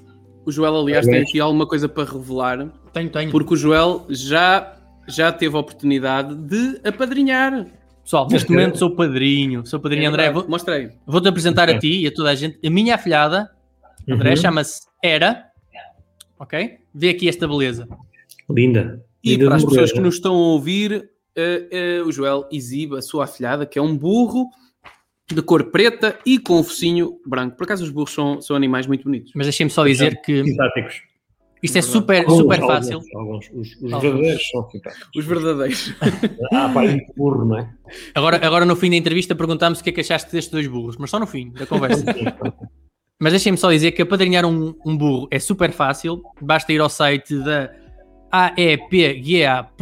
O Joel, aliás, tem aqui alguma coisa para revelar, Tenho, tenho. porque o Joel já, já teve a oportunidade de apadrinhar. Pessoal, neste momento sou padrinho. Sou padrinho, É André. Vou- Mostrei. Vou-te apresentar a ti e a toda a gente. A minha afilhada, André, Uhum. chama-se Era. Ok? Vê aqui esta beleza. Linda. E Linda para as pessoas que nos estão a ouvir, eh, eh, o Joel exibe a sua afilhada, que é um burro de cor preta e com o focinho branco. Por acaso os burros são, são animais muito bonitos. Mas deixem-me só dizer que Simpáticos. isto é super, Alguns, super alguns, fácil. Alguns. Os, os Alguns. verdadeiros são simpáticos. Os verdadeiros. Ah, pá, e burro, não é? Agora, agora no fim da entrevista perguntámos o que é que achaste destes dois burros, mas só no fim da conversa. Mas deixem-me só dizer que apadrinhar um, um burro é super fácil. Basta ir ao site da aepga.pt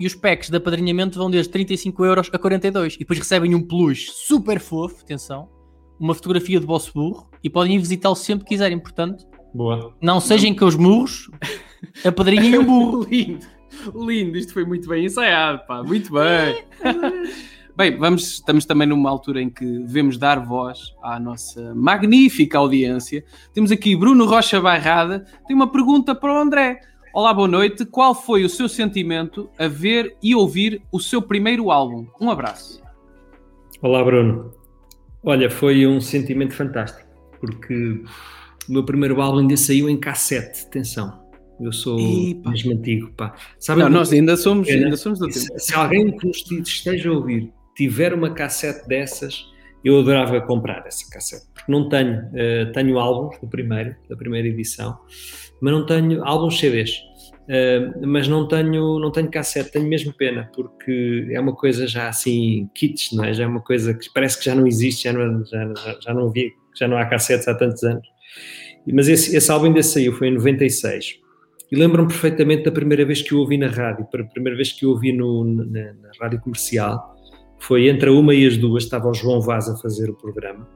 e os packs de apadrinhamento vão desde 35 euros a 42. E depois recebem um plus super fofo, atenção, uma fotografia do vosso burro e podem ir visitá-lo sempre que quiserem. Portanto, Boa. não sejam que os murros apadrinhem um burro. [laughs] lindo, lindo. Isto foi muito bem ensaiado, pá. Muito bem. [laughs] Bem, vamos, estamos também numa altura em que devemos dar voz à nossa magnífica audiência. Temos aqui Bruno Rocha Barrada. Tem uma pergunta para o André. Olá, boa noite. Qual foi o seu sentimento a ver e ouvir o seu primeiro álbum? Um abraço. Olá, Bruno. Olha, foi um sentimento fantástico, porque o meu primeiro álbum ainda saiu em cassete. Atenção, eu sou Epa. mesmo antigo, pá. Sabem Não, nós ainda somos, É, ainda somos do tempo. se, se alguém que nos esteja a ouvir tiver uma cassete dessas, eu adorava comprar essa cassete, porque não tenho, eh, tenho álbuns do primeiro, da primeira edição, mas não tenho álbuns CDs. eh, mas não tenho, não tenho cassete, tenho mesmo pena, porque é uma coisa já assim, kits, não é? Já é uma coisa que parece que já não existe, já não, já, já não vi, já não há cassetes há tantos anos. Mas esse, esse álbum ainda saiu, foi em 96. E lembro-me perfeitamente da primeira vez que o ouvi na rádio, a primeira vez que o ouvi no, na, na rádio comercial, foi entre a uma e as duas, estava o João Vaz a fazer o programa.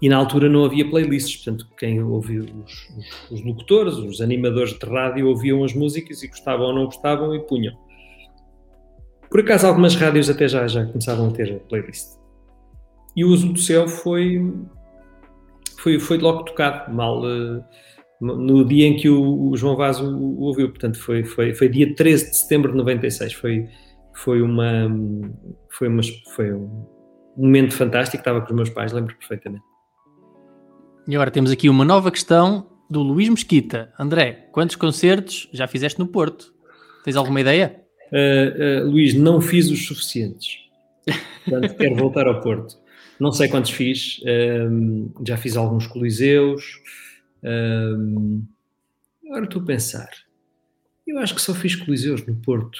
E na altura não havia playlists, portanto, quem ouvia os, os, os locutores, os animadores de rádio ouviam as músicas e gostavam ou não gostavam e punham. Por acaso, algumas rádios até já, já começavam a ter playlist. E o uso do céu foi, foi, foi logo tocado, mal eh, no dia em que o, o João Vaz o, o ouviu. Portanto, foi, foi, foi dia 13 de setembro de 96. Foi, foi, uma, foi, uma, foi um momento fantástico. Estava com os meus pais, lembro perfeitamente. E agora temos aqui uma nova questão do Luís Mesquita. André, quantos concertos já fizeste no Porto? Tens alguma ideia? Uh, uh, Luís, não fiz os suficientes. Portanto, quero voltar ao Porto. Não sei quantos fiz, um, já fiz alguns coliseus. Um, agora estou a pensar. Eu acho que só fiz coliseus no Porto.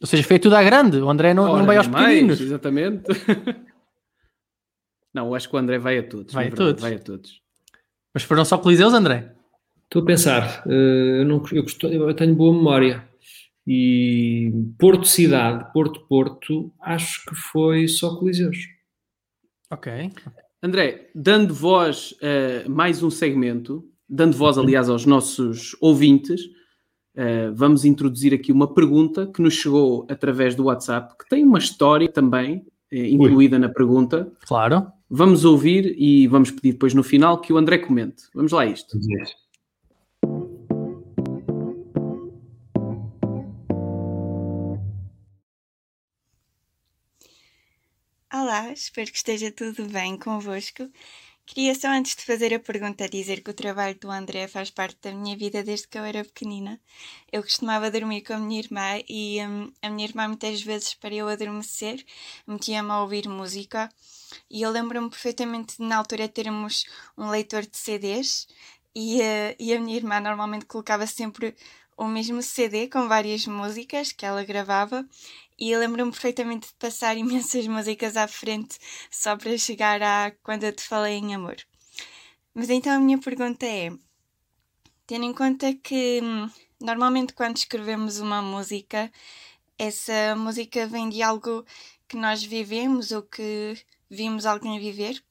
Ou seja, foi tudo à grande. O André não, Ora, não vai aos mais, pequeninos. Exatamente. [laughs] Não, eu acho que o André vai a todos. Vai a verdade, todos. Vai a todos. Mas foram só coliseus, André? Estou a pensar. Uh, eu, não, eu, costumo, eu tenho boa memória. E Porto Cidade, Porto Porto, acho que foi só coliseus. Ok. André, dando voz a mais um segmento, dando voz, aliás, aos nossos ouvintes, uh, vamos introduzir aqui uma pergunta que nos chegou através do WhatsApp, que tem uma história também eh, incluída Ui. na pergunta. Claro. Vamos ouvir e vamos pedir depois no final que o André comente. Vamos lá a isto. Olá, espero que esteja tudo bem convosco. Queria só antes de fazer a pergunta dizer que o trabalho do André faz parte da minha vida desde que eu era pequenina. Eu costumava dormir com a minha irmã e um, a minha irmã muitas vezes para eu adormecer metia-me a ouvir música e eu lembro-me perfeitamente de na altura termos um leitor de CDs e, uh, e a minha irmã normalmente colocava sempre o mesmo CD com várias músicas que ela gravava E lembro-me perfeitamente de passar [laughs] imensas músicas à frente só para chegar a quando eu te falei em amor. Mas então a minha pergunta é: tendo em conta que hum, normalmente quando escrevemos uma música, essa música vem de algo que nós vivemos ou que vimos alguém viver.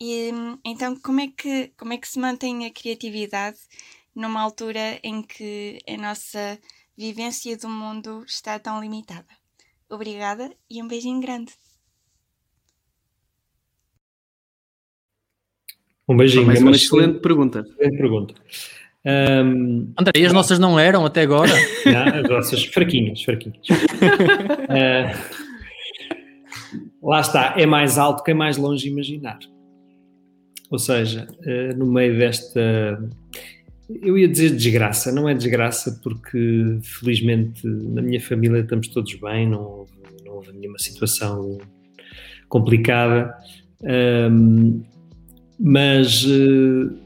E hum, então como é que como é que se mantém a criatividade numa altura em que a nossa vivência do mundo está tão limitada? Obrigada e um beijinho grande. Um beijinho. Mas é uma excelente pergunta. excelente pergunta. Um, [laughs] André, e as nossas não eram até agora? [laughs] não, as vossas fraquinhas, fraquinhas. Uh, [laughs] lá está, é mais alto que é mais longe imaginar. Ou seja, uh, no meio desta. Eu ia dizer desgraça, não é desgraça porque felizmente na minha família estamos todos bem, não houve, não houve nenhuma situação complicada, um, mas, uh,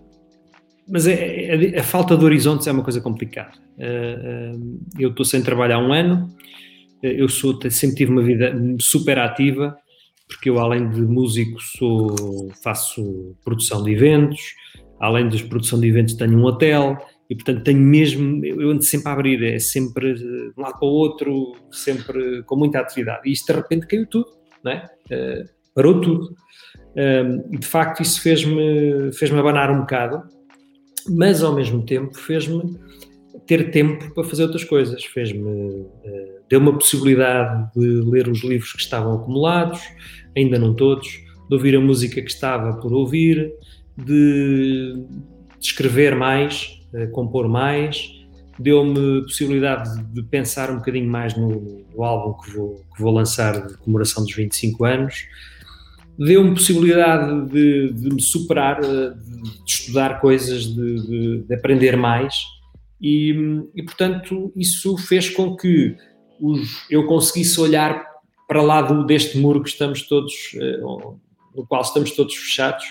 mas é, é, a falta de horizontes é uma coisa complicada. Uh, eu estou sem trabalhar há um ano, eu sou, sempre tive uma vida super ativa, porque eu além de músico sou, faço produção de eventos, além da produção de eventos tenho um hotel e portanto tenho mesmo, eu ando sempre a abrir, é sempre de um lado para o outro, sempre com muita atividade. E isto de repente caiu tudo, não é? Uh, parou tudo. E de facto isso fez-me fez-me abanar um bocado mas ao mesmo tempo fez-me ter tempo para fazer outras coisas, fez-me uh, deu uma possibilidade de ler os livros que estavam acumulados, ainda não todos, de ouvir a música que estava por ouvir, de, escrever mais, uh, compor mais, deu-me possibilidade de pensar um bocadinho mais no, no álbum que vou, que vou, lançar de comemoração dos 25 anos, deu-me possibilidade de, de, me superar, eh, de, estudar coisas, de, de aprender mais, e, e, portanto isso fez com que os, eu conseguisse olhar para lá do, deste muro que estamos todos, uh, no qual estamos todos fechados,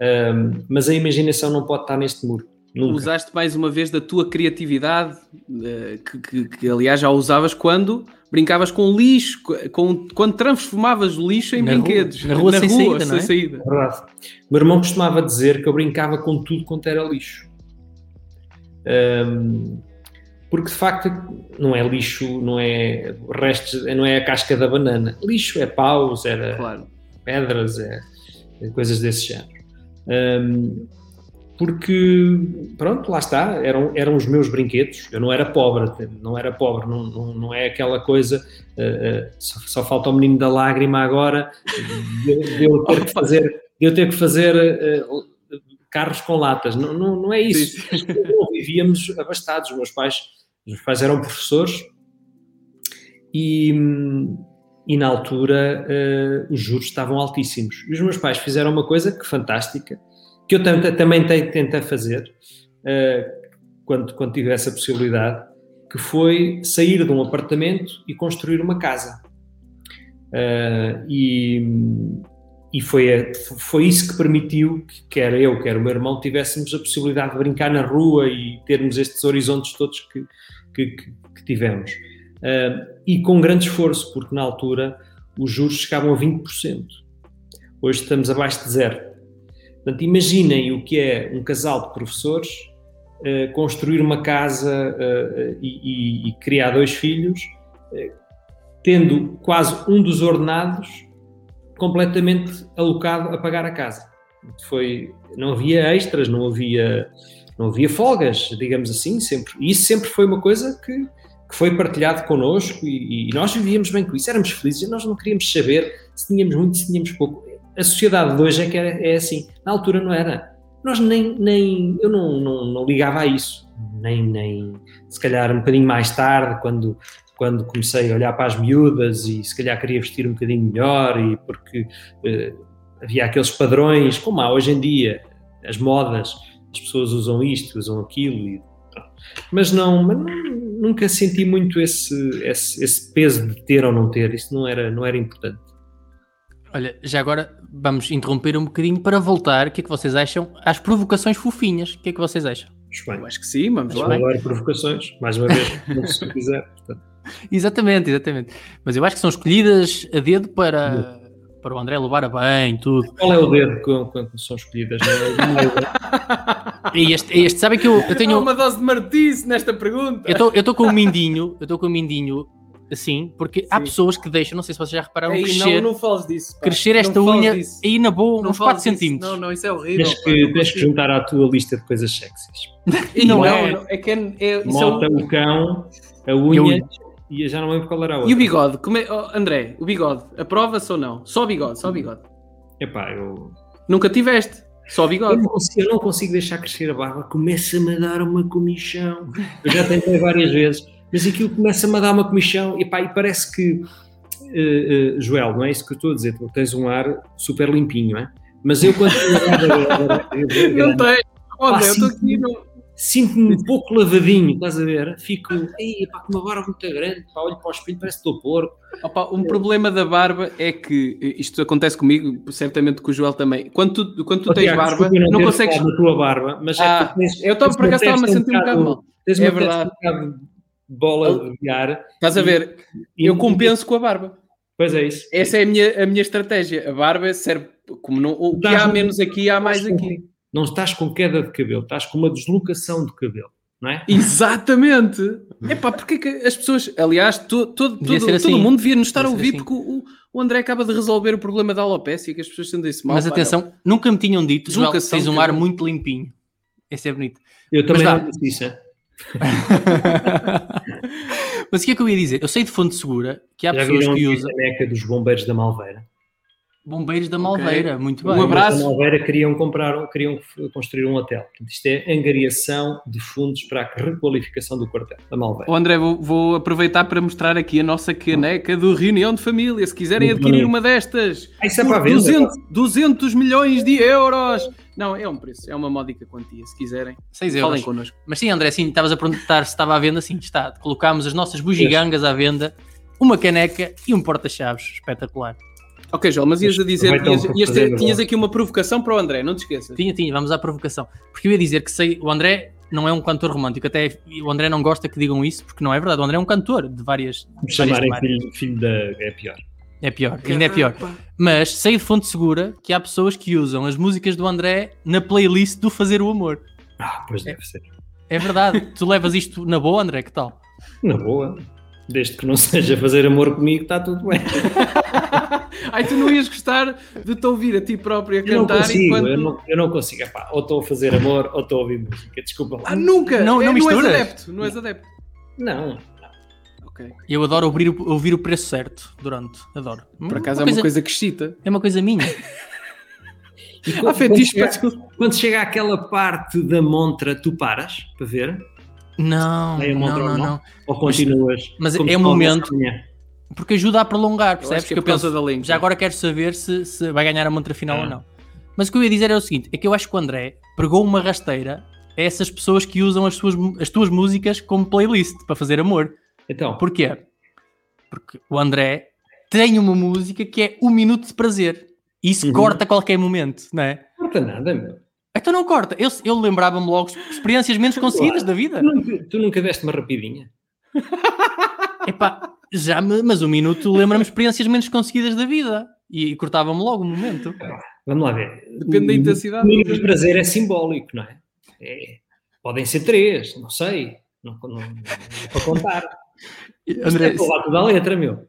um, mas a imaginação não pode estar neste muro. Nunca. Usaste mais uma vez da tua criatividade, uh, que, que, que, aliás já usavas quando brincavas com lixo, com, quando transformavas o lixo em na brinquedos. Rua, na rua, na sem, rua saída, sem é? saída. Verdade. O meu irmão costumava dizer que eu brincava com tudo quanto era lixo. Um, porque de facto não é lixo, não é restos, não é a casca da banana. Lixo é paus, era claro. pedras, é, é coisas desse género. Um, porque, pronto, lá está, eram, eram os meus brinquedos. Eu não era pobre, não era pobre, não, não, não é aquela coisa. Uh, uh, só, só, falta o menino da lágrima agora de, de eu ter que fazer, eu ter que fazer uh, carros com latas. Não, não, não é isso. Vivíamos abastados. Os meus pais, os meus pais eram professores e, e na altura os juros estavam altíssimos. E os meus pais fizeram uma coisa que fantástica que eu também tentei fazer uh, quando, quando tive essa possibilidade, que foi sair de um apartamento e construir uma casa. Uh, e, e foi, foi isso que permitiu que quer eu, quer o meu irmão, tivéssemos a possibilidade de brincar na rua e termos estes horizontes todos que, que, que tivemos. Uh, e com grande esforço, porque na altura os juros chegavam a 20%. Hoje estamos abaixo de zero. Portanto, imaginem o que é um casal de professores uh, construir uma casa uh, e, e, e, criar dois filhos, uh, tendo quase um dos ordenados completamente alocado a pagar a casa. Foi, não havia extras, não havia, não havia folgas, digamos assim, sempre. E isso sempre foi uma coisa que, que foi partilhado connosco e, e, nós vivíamos bem com isso, éramos felizes, nós não queríamos saber se tínhamos muito, se tínhamos pouco a sociedade de hoje é que é, é assim. Na altura não era. Nós nem, nem eu não, não, não, ligava a isso. Nem, nem, se calhar um bocadinho mais tarde, quando, quando comecei a olhar para as miúdas e se calhar queria vestir um bocadinho melhor e porque uh, havia aqueles padrões, como há hoje em dia, as modas, as pessoas usam isto, usam aquilo e, mas não, mas nunca senti muito esse, esse, esse peso de ter ou não ter, isso não era, não era importante. Olha, já agora vamos interromper um bocadinho para voltar. O que é que vocês acham às provocações fofinhas? O que é que vocês acham? Eu acho que sim, vamos lá. Vamos lá provocações, mais uma vez, [laughs] se quiser. Portanto. Exatamente, exatamente. Mas eu acho que são escolhidas a dedo para, para o André levar a bem, tudo. Qual é o dedo quando são escolhidas? Não é? E este, este sabem que eu, eu Há tenho. uma dose de martice nesta pergunta. Eu estou com o mindinho, eu estou com o mindinho assim, porque há Sim. pessoas que deixam, não sei se vocês já repararam, Ei, crescer, não, não fales disso. pá. crescer esta Não unha disso. aí na boa, Não uns fales 4 disso. centímetros. Não, não, isso é horrível. Tens pá, que, não tens que juntar à tua lista de coisas sexys. Ih, Não não, é. não, é que é, é, é Mota, o- o cão, a E unha unha. E eu já não lembro qual era a outra. E o bigode? Como é... oh, André, o bigode, aprova-se ou não? Só bigode, só bigode. Epá, eu, Nunca tiveste? Só eu, bigode? não consigo, eu não consigo deixar crescer a barba, começa-me a dar uma comichão. Eu já tentei várias vezes, mas aquilo começa-me a dar uma comichão e, pá, e parece que, eh, eh, Joel, não é isso que eu estou a dizer, tu tens um ar super limpinho, não é? Mas eu quando [laughs] tenho Não tem. Olha, eu estou aqui no... sinto-me um pouco lavadinho, estás a ver? Fico, ei, pá, com uma barba muito grande, pá, olho para o espelho, parece que estou porco. Opa, um problema da barba é que isto acontece comigo, certamente com o Joel também. Quando tu, quando tu Oh, tens Tiago, barba, não ter consegues. na tua barba, mas é Ah, que tu tens- eu estava por acaso estava-me a sentir um bocado mal. Tens É verdade. um bocado de bola de ar. Estás a ver? e- Eu compenso com a barba. Pois é isso. Essa é a minha, a minha estratégia. A barba serve como não, o que há no- menos aqui, há mais aqui. Não estás com queda de cabelo, estás com uma deslocação de cabelo, não é? Exatamente. Porque é que as pessoas, aliás, to, todo, Devia todo, assim. todo mundo devia nos estar a Devia ser ouvir, assim. porque o, o André acaba de resolver o problema da alopecia, que as pessoas sentem-se mal. Mas pá, atenção, nunca me tinham dito, Joel, tens um ar muito limpinho. Esse é bonito. Eu também Mas não disse isso. é? [laughs] Mas o que é que eu ia dizer? Eu sei de fonte segura que há Já pessoas que usam a meca dos bombeiros da Malveira? Bombeiros da. Malveira, muito Um bem. abraço. Os da Malveira queriam comprar, queriam construir um hotel. Isto é angariação de fundos para a requalificação do quartel da Malveira. Ó André, vou, vou aproveitar para mostrar aqui a nossa caneca do Reunião de Família. Se quiserem Muito adquirir bonito. uma destas, Ah, isso é por para a venda? 200, 200 milhões de euros. Não, é um preço, é uma módica quantia. Se quiserem, 6 falem euros. connosco. Mas sim, André, sim, estavas a perguntar se estava à venda, sim, está. Colocámos as nossas bugigangas à venda, uma caneca e um porta-chaves espetacular. Ok, João, mas ias a dizer, ias, ias ter- tinhas aqui uma provocação para o André, não te esqueças. Tinha, tinha, vamos à provocação. Porque eu ia dizer que sei, o André não é um cantor romântico, até o André não gosta que digam isso, porque não é verdade. O André é um cantor de várias. Me chamarem filho, filho da. É pior. É pior, ainda é pior. Mas sei de fonte segura que há pessoas que usam as músicas do André na playlist do Fazer o Amor. Ah, pois deve ser. É verdade. tu levas isto na boa, André? Que tal? Na boa. Desde que não seja fazer amor comigo, está tudo bem. [laughs] [laughs] Ai, tu não ias gostar de te ouvir a ti próprio a Eu não cantar consigo, enquanto. eu, não, eu não consigo. Epá, ou estou a fazer amor ou estou a ouvir música. Desculpa lá. Ah, nunca! Não- É, não és misturas? adepto, não és adepto. Não. Ok. Eu adoro ouvir, o- ouvir o preço certo durante. Adoro. Por acaso é uma coisa que excita. É uma coisa minha. E quando, fetiches chega, para quando chega àquela parte da montra, tu paras para ver? Não, a não, não, ou não? não. Ou continuas? mas como é um não momento- amanhã? Porque ajuda a prolongar, Eu percebes? acho que é eu por causa penso, da língua. já agora quero saber se, se vai ganhar a montra final Ah. ou não. Mas o que eu ia dizer é o seguinte: é que eu acho que o André pregou uma rasteira a essas pessoas que usam as, suas, as tuas músicas como playlist para fazer amor. Então, Porquê? Porque o André tem uma música que é um minuto de prazer. E isso Uhum. corta a qualquer momento, não é? não importa nada, meu. Então não corta. Eu, eu lembrava-me logo de experiências menos conseguidas da vida. Tu nunca, tu nunca deste uma rapidinha? [laughs] Epá, já me, mas um minuto lembra-me experiências menos conseguidas da vida. E, cortava-me logo o momento. Vamos lá ver. Depende da O- intensidade. O minuto de prazer é simbólico, não é? É- Podem ser três, não sei. Não, não, não é para contar. André, Isto é para lá toda a letra, meu.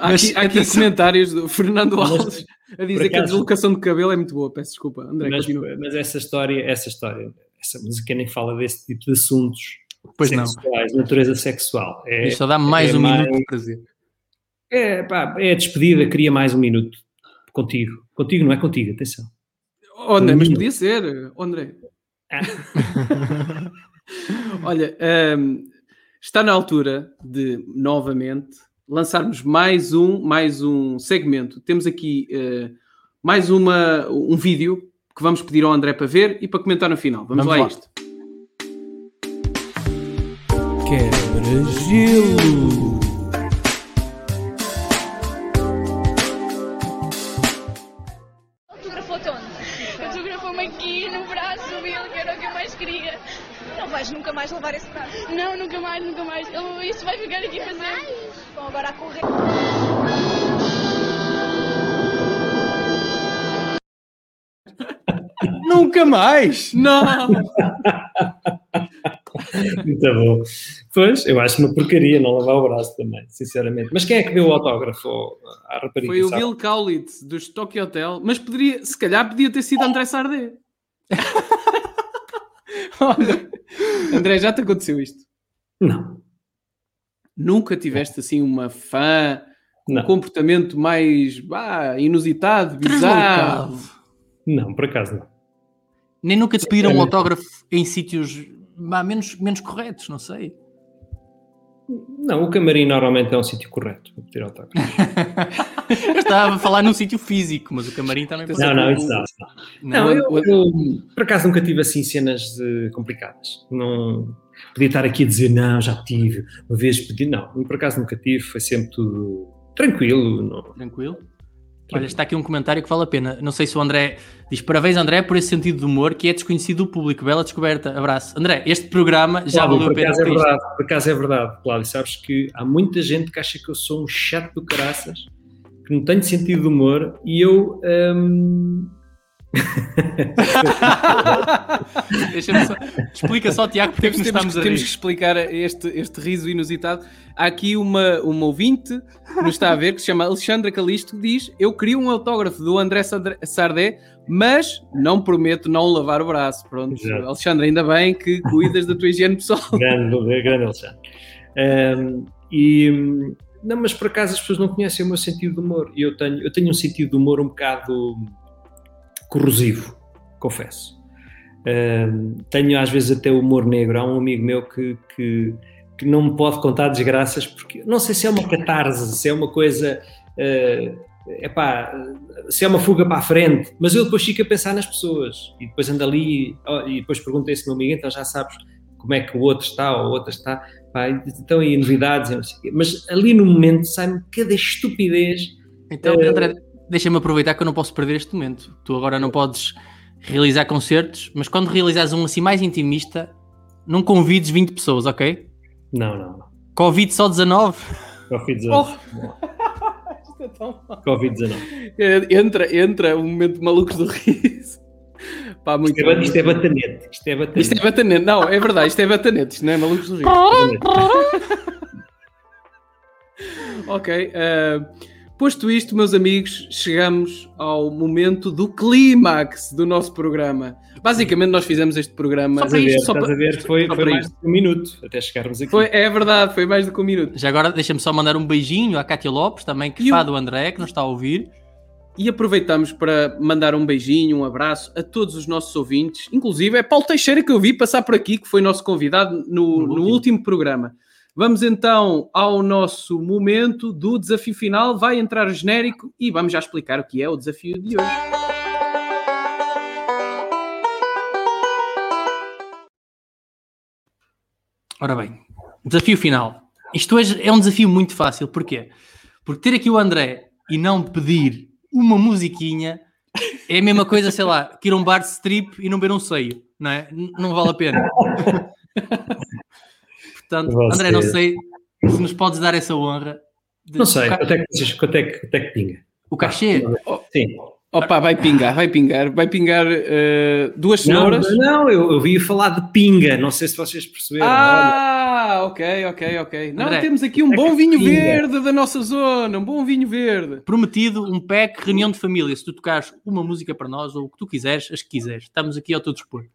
Há Mas, aqui, há aqui comentários do Fernando Mas, Alves a dizer por que a acaso- deslocação de cabelo é muito boa. Peço desculpa, André, Mas, continua. mas essa história, essa história, essa música nem fala desse tipo de assuntos Pois não. sexuais, natureza sexual. É, Isto só dá mais é um mais- minuto de prazer. é, pá, é a despedida, queria mais um minuto contigo. Contigo, não é contigo, atenção. Oh, André, mas Hum. podia ser, oh, André. Ah. [laughs] Olha, hum, está na altura de novamente lançarmos mais um, mais um segmento. Temos aqui eh, mais uma, um vídeo que vamos pedir ao André para ver e para comentar no final. Vamos, Vamos lá, a lá. isto. Quebra-gelo. Autografou-te onde? Autografou pegou-me aqui no braço dele, que era o que eu mais queria. Não vais nunca mais levar esse braço. Não, nunca mais, nunca mais. Ele, isso vai ficar aqui sempre. Bom, agora a correr. Nunca mais! Não! [laughs] Muito bom. Pois, eu acho uma porcaria não lavar o braço também, sinceramente. Mas quem é que deu o autógrafo à rapariga? Foi o sabe? Bill Kaulitz dos Tokyo Hotel, mas poderia, se calhar podia ter sido André Sardé. [laughs] Olha, André, já te aconteceu isto? Não, Nunca tiveste assim uma fã, um não, comportamento mais bah, inusitado, bizarro? Não, por acaso não. Nem nunca te pediram um É. autógrafo em sítios menos, menos corretos, não sei. Não, o camarim normalmente é um sítio correto para pedir autógrafo. [laughs] Eu estava a falar num sítio físico, mas o camarim também pode Não, não, não. isso não. Não, Não, eu, o- eu, por acaso nunca tive assim cenas eh, complicadas. Não podia estar aqui a dizer não, já tive, uma vez pedi, não, por acaso nunca tive, foi sempre tudo tranquilo. Não, Tranquilo. Olha, está aqui um comentário que vale a pena. Não sei se o André diz parabéns, André, por esse sentido de humor que é desconhecido do público. Bela descoberta. Abraço. André, este programa já Cláudio, valeu a por pena acaso é por verdade, por acaso é verdade, Cláudio. Sabes que há muita gente que acha que eu sou um chato do caraças, que não tenho sentido de humor e eu. hum, [laughs] só... Explica só, Tiago, porque é que Temos, nos temos, estamos a temos rir. que explicar este, este riso inusitado. Há aqui uma, uma ouvinte que nos está a ver, que se chama Alexandra Calisto, que diz: Eu queria um autógrafo do André Sardé- mas não prometo não lavar o braço. Pronto, Exato. Alexandra, ainda bem que cuidas da tua higiene pessoal. [laughs] grande, grande Alexandre. Hum, e, não, mas por acaso as pessoas não conhecem o meu sentido de humor. E eu tenho, eu tenho um sentido de humor um bocado corrosivo, confesso. Hum, tenho às vezes até humor negro. Há um amigo meu que, que, que não me pode contar desgraças porque não sei se é uma catarse, se é uma coisa. eh, epá, se é uma fuga para a frente, mas eu depois fico a pensar nas pessoas e depois ando ali e depois pergunto a esse meu amigo, então já sabes como é que o outro está ou a outra está, pá, então aí novidades, o mas ali no momento sai-me cada estupidez. Então, André, deixa-me aproveitar que eu não posso perder este momento. Tu agora não podes realizar concertos, mas quando realizares um assim mais intimista, não convides 20 pessoas, ok? Não, não, não. Covid só 19? Covid-19. [laughs] Isto é tão mal. Covid-19. É, Entra, entra o momento de malucos do riso. [laughs] Pá, muito Isto é, isto é batanete. Isto é batanete. Isto é batanete, não, é verdade, isto é batanete, isto não é malucos do riso. [laughs] Ok. eh, posto isto, meus amigos, chegamos ao momento do clímax do nosso programa. Basicamente, nós fizemos este programa. Só para Estás a ver, isto, só para- a ver, foi, só foi mais isto. de um minuto até chegarmos aqui. Foi, é verdade, foi mais do que um minuto. Já agora deixa-me só mandar um beijinho à Cátia Lopes, também que E o- do André, que nos está a ouvir. E aproveitamos para mandar um beijinho, um abraço a todos os nossos ouvintes, inclusive é Paulo Teixeira que eu vi passar por aqui, que foi nosso convidado no, No no último. último programa. Vamos então ao nosso momento do desafio final. Vai entrar o genérico e vamos já explicar o que é o desafio de hoje. Ora bem, desafio final. Isto hoje é um desafio muito fácil. Porquê? Porque ter aqui o André e não pedir uma musiquinha é a mesma coisa, sei lá, que ir a um bar de strip e não beber um seio, não é? Não vale a pena. [laughs] Portanto, Você- André, não sei se nos podes dar essa honra. de Não sei, quanto é que, quanto é que, quanto é que pinga? O cachê. Sim. Opa, vai pingar, vai pingar, vai pingar eh, duas Não, cenouras. não, eu, eu vi falar de pinga, não sei se vocês perceberam. Olha, Ah, ok, ok, ok. Não, André, temos aqui um é bom vinho pinga. verde da nossa zona, um bom vinho verde. Prometido um pack, reunião de família. Se tu tocares uma música para nós ou o que tu quiseres, as que quiseres. Estamos aqui ao teu dispor.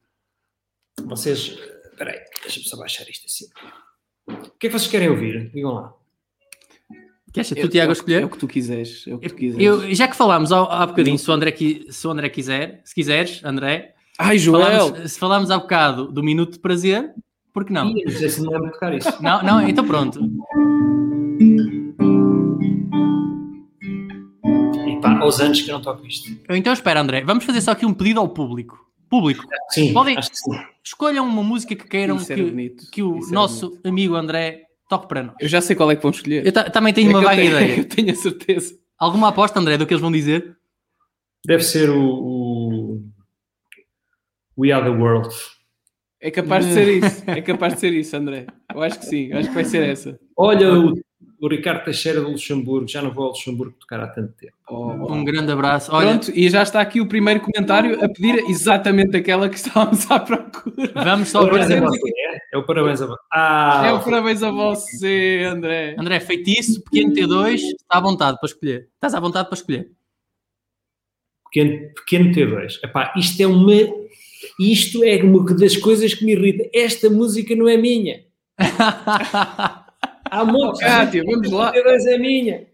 Vocês. Espera aí, deixa-me só baixar isto assim. O que é que vocês querem ouvir? Digam lá. Queres tu, Tiago, a É o escolher? que tu quiseres, é o que tu quiseres. Eu, já que falámos há, há bocadinho, se o André, se o André quiser, se quiseres, André, Ai, Joel! falámos, se falámos há bocado do minuto de prazer, por que não? Ih, não sei se me lembro de tocar isso. Não, não, então pronto. E pá, aos anos que eu não toco isto. Então espera, André, vamos fazer só aqui um pedido ao público. Público, Sim, Podem- acho que sim. escolham uma música que queiram que, bonito. que o Isso nosso amigo André toque para nós. Eu já sei qual é que vão escolher. Eu ta- também tenho É uma vaga tenho- ideia. [laughs] Eu tenho a certeza. Alguma aposta, André, do que eles vão dizer? Deve ser o, o, We Are the World. É capaz de ser isso. É capaz de ser isso, André. Eu acho que sim. Eu acho que vai ser essa. Olha o, o Ricardo Teixeira do Luxemburgo. Já não vou ao Luxemburgo tocar há tanto tempo. Oh, Um grande abraço. Olha, Pronto, e já está aqui o primeiro comentário a pedir exatamente aquela que estávamos à procura. vamos só ver. Parabéns a temos você, é? É o parabéns a você. Ah, É o parabéns a você, André. André, feitiço, pequeno T2, está à vontade para escolher. Estás à vontade para escolher. pequeno, pequeno T2. Epá, isto é uma. Isto é uma das coisas que me irrita. Esta música não é minha. [laughs] Há muitos. Cátia, vamos lá. T2 é minha.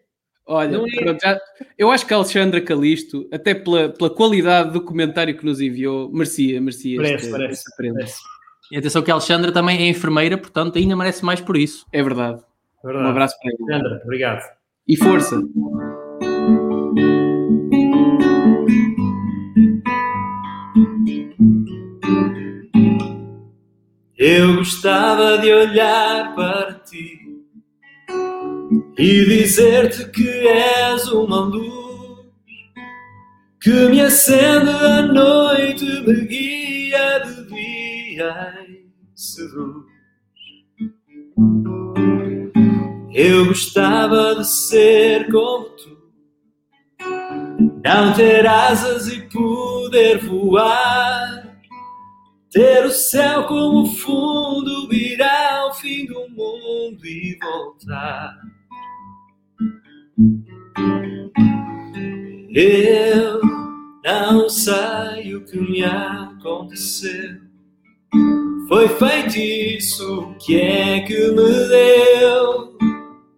Olha, é- pronto, já- eu acho que a Alexandra Calisto, até pela, pela qualidade do comentário que nos enviou, merecia, merecia Parece, este- parece, parece. E atenção que a Alexandra também é enfermeira, portanto ainda merece mais por isso. É verdade. Verdade. Um abraço para ela. Sandra, obrigado. E força. Eu gostava de olhar para ti e dizer-te que és uma luz que me acende à noite, me guia de dia e seduz. Eu gostava de ser como tu, não ter asas e poder voar. Ter o céu como fundo, ir ao fim do mundo e voltar. Eu não sei o que me aconteceu. Foi feitiço, que é que me deu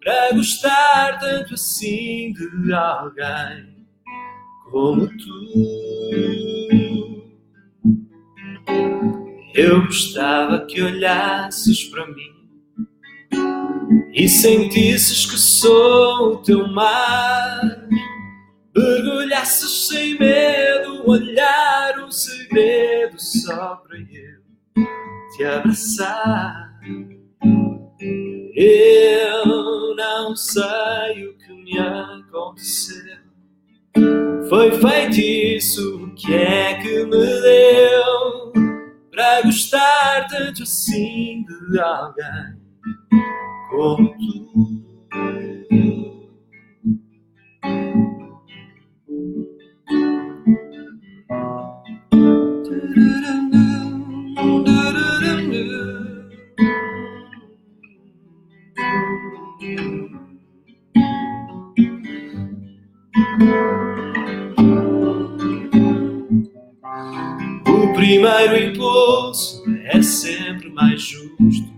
para gostar tanto assim de alguém como tu? Eu gostava que olhasses para mim e sentisses que sou o teu mar. Mergulhasses sem medo, olhar um segredo só para eu te abraçar. Eu não sei o que me aconteceu. Foi feitiço, o que é que me deu para gostar tanto assim de alguém O primeiro impulso é sempre mais justo,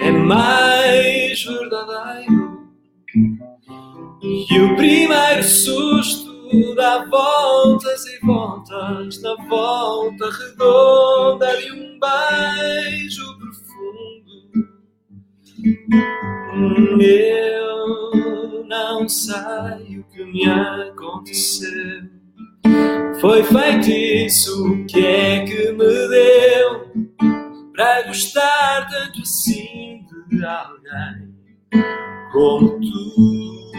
é mais verdadeiro. E o primeiro susto dá voltas e voltas na volta redonda de um beijo profundo. Eu não sei o que me aconteceu. Foi feitiço, o que é que me deu para gostar tanto assim de alguém como tu?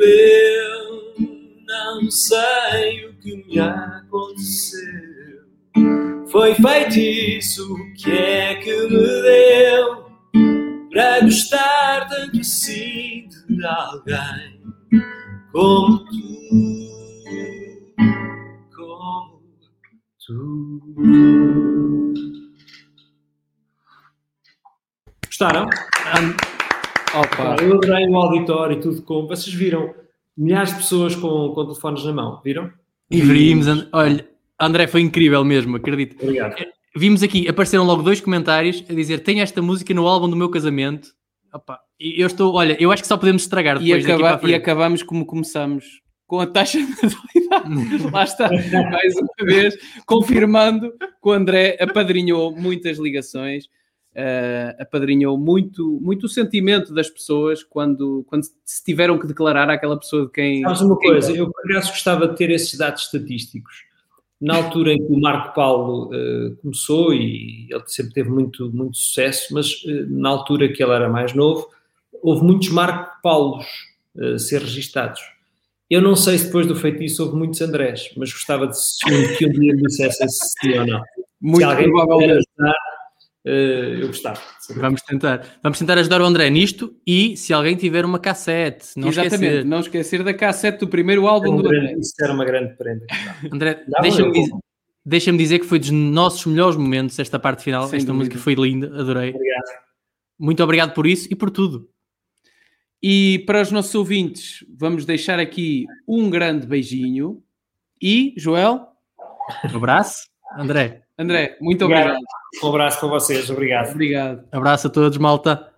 Eu não sei o que me aconteceu. Foi feitiço, o que é que me deu para gostar tanto assim de alguém como tu? Como tu? Gostaram? Opa, Eu adorei o auditório e tudo como. Vocês viram milhares de pessoas com, com telefones na mão, viram? E vimos, And- olha, André, foi incrível mesmo, acredito. Obrigado. Vimos aqui, apareceram logo dois comentários a dizer: tem esta música no álbum do meu casamento. Opa, e eu estou, olha, eu acho que só podemos estragar e, depois daqui para a acaba, e acabamos como começamos, com a taxa de natalidade. Lá está, mais uma vez, confirmando que o André apadrinhou muitas ligações, eh, apadrinhou muito, muito o sentimento das pessoas quando, quando se tiveram que declarar àquela pessoa de quem. Sabes uma quem coisa, gosta. eu por acaso gostava de ter esses dados estatísticos. Na altura em que o Marco Paulo eh, começou, e ele sempre teve muito, muito sucesso, mas eh, na altura que ele era mais novo, houve muitos Marco Paulos a ser registados. Eu não sei se depois do feitiço houve muitos Andrés, mas gostava de que um dia me dissessem se sim ou não. Muito se alguém provavelmente. ajudar, eu gostava. Vamos tentar. Vamos tentar ajudar o André nisto e se alguém tiver uma cassete, não Exatamente, esquecer. não esquecer da cassete do primeiro álbum um do grande- André. isso era uma grande prenda. André, deixa-me dizer, deixa-me dizer que foi dos nossos melhores momentos esta parte final. Sem esta dúvida. música foi linda, adorei. Obrigado. Muito obrigado por isso e por tudo. E para os nossos ouvintes, vamos deixar aqui um grande beijinho. E, Joel, Um abraço. André, André, muito Obrigado. obrigado. Um abraço para vocês. Obrigado. Obrigado. abraço a todos, malta.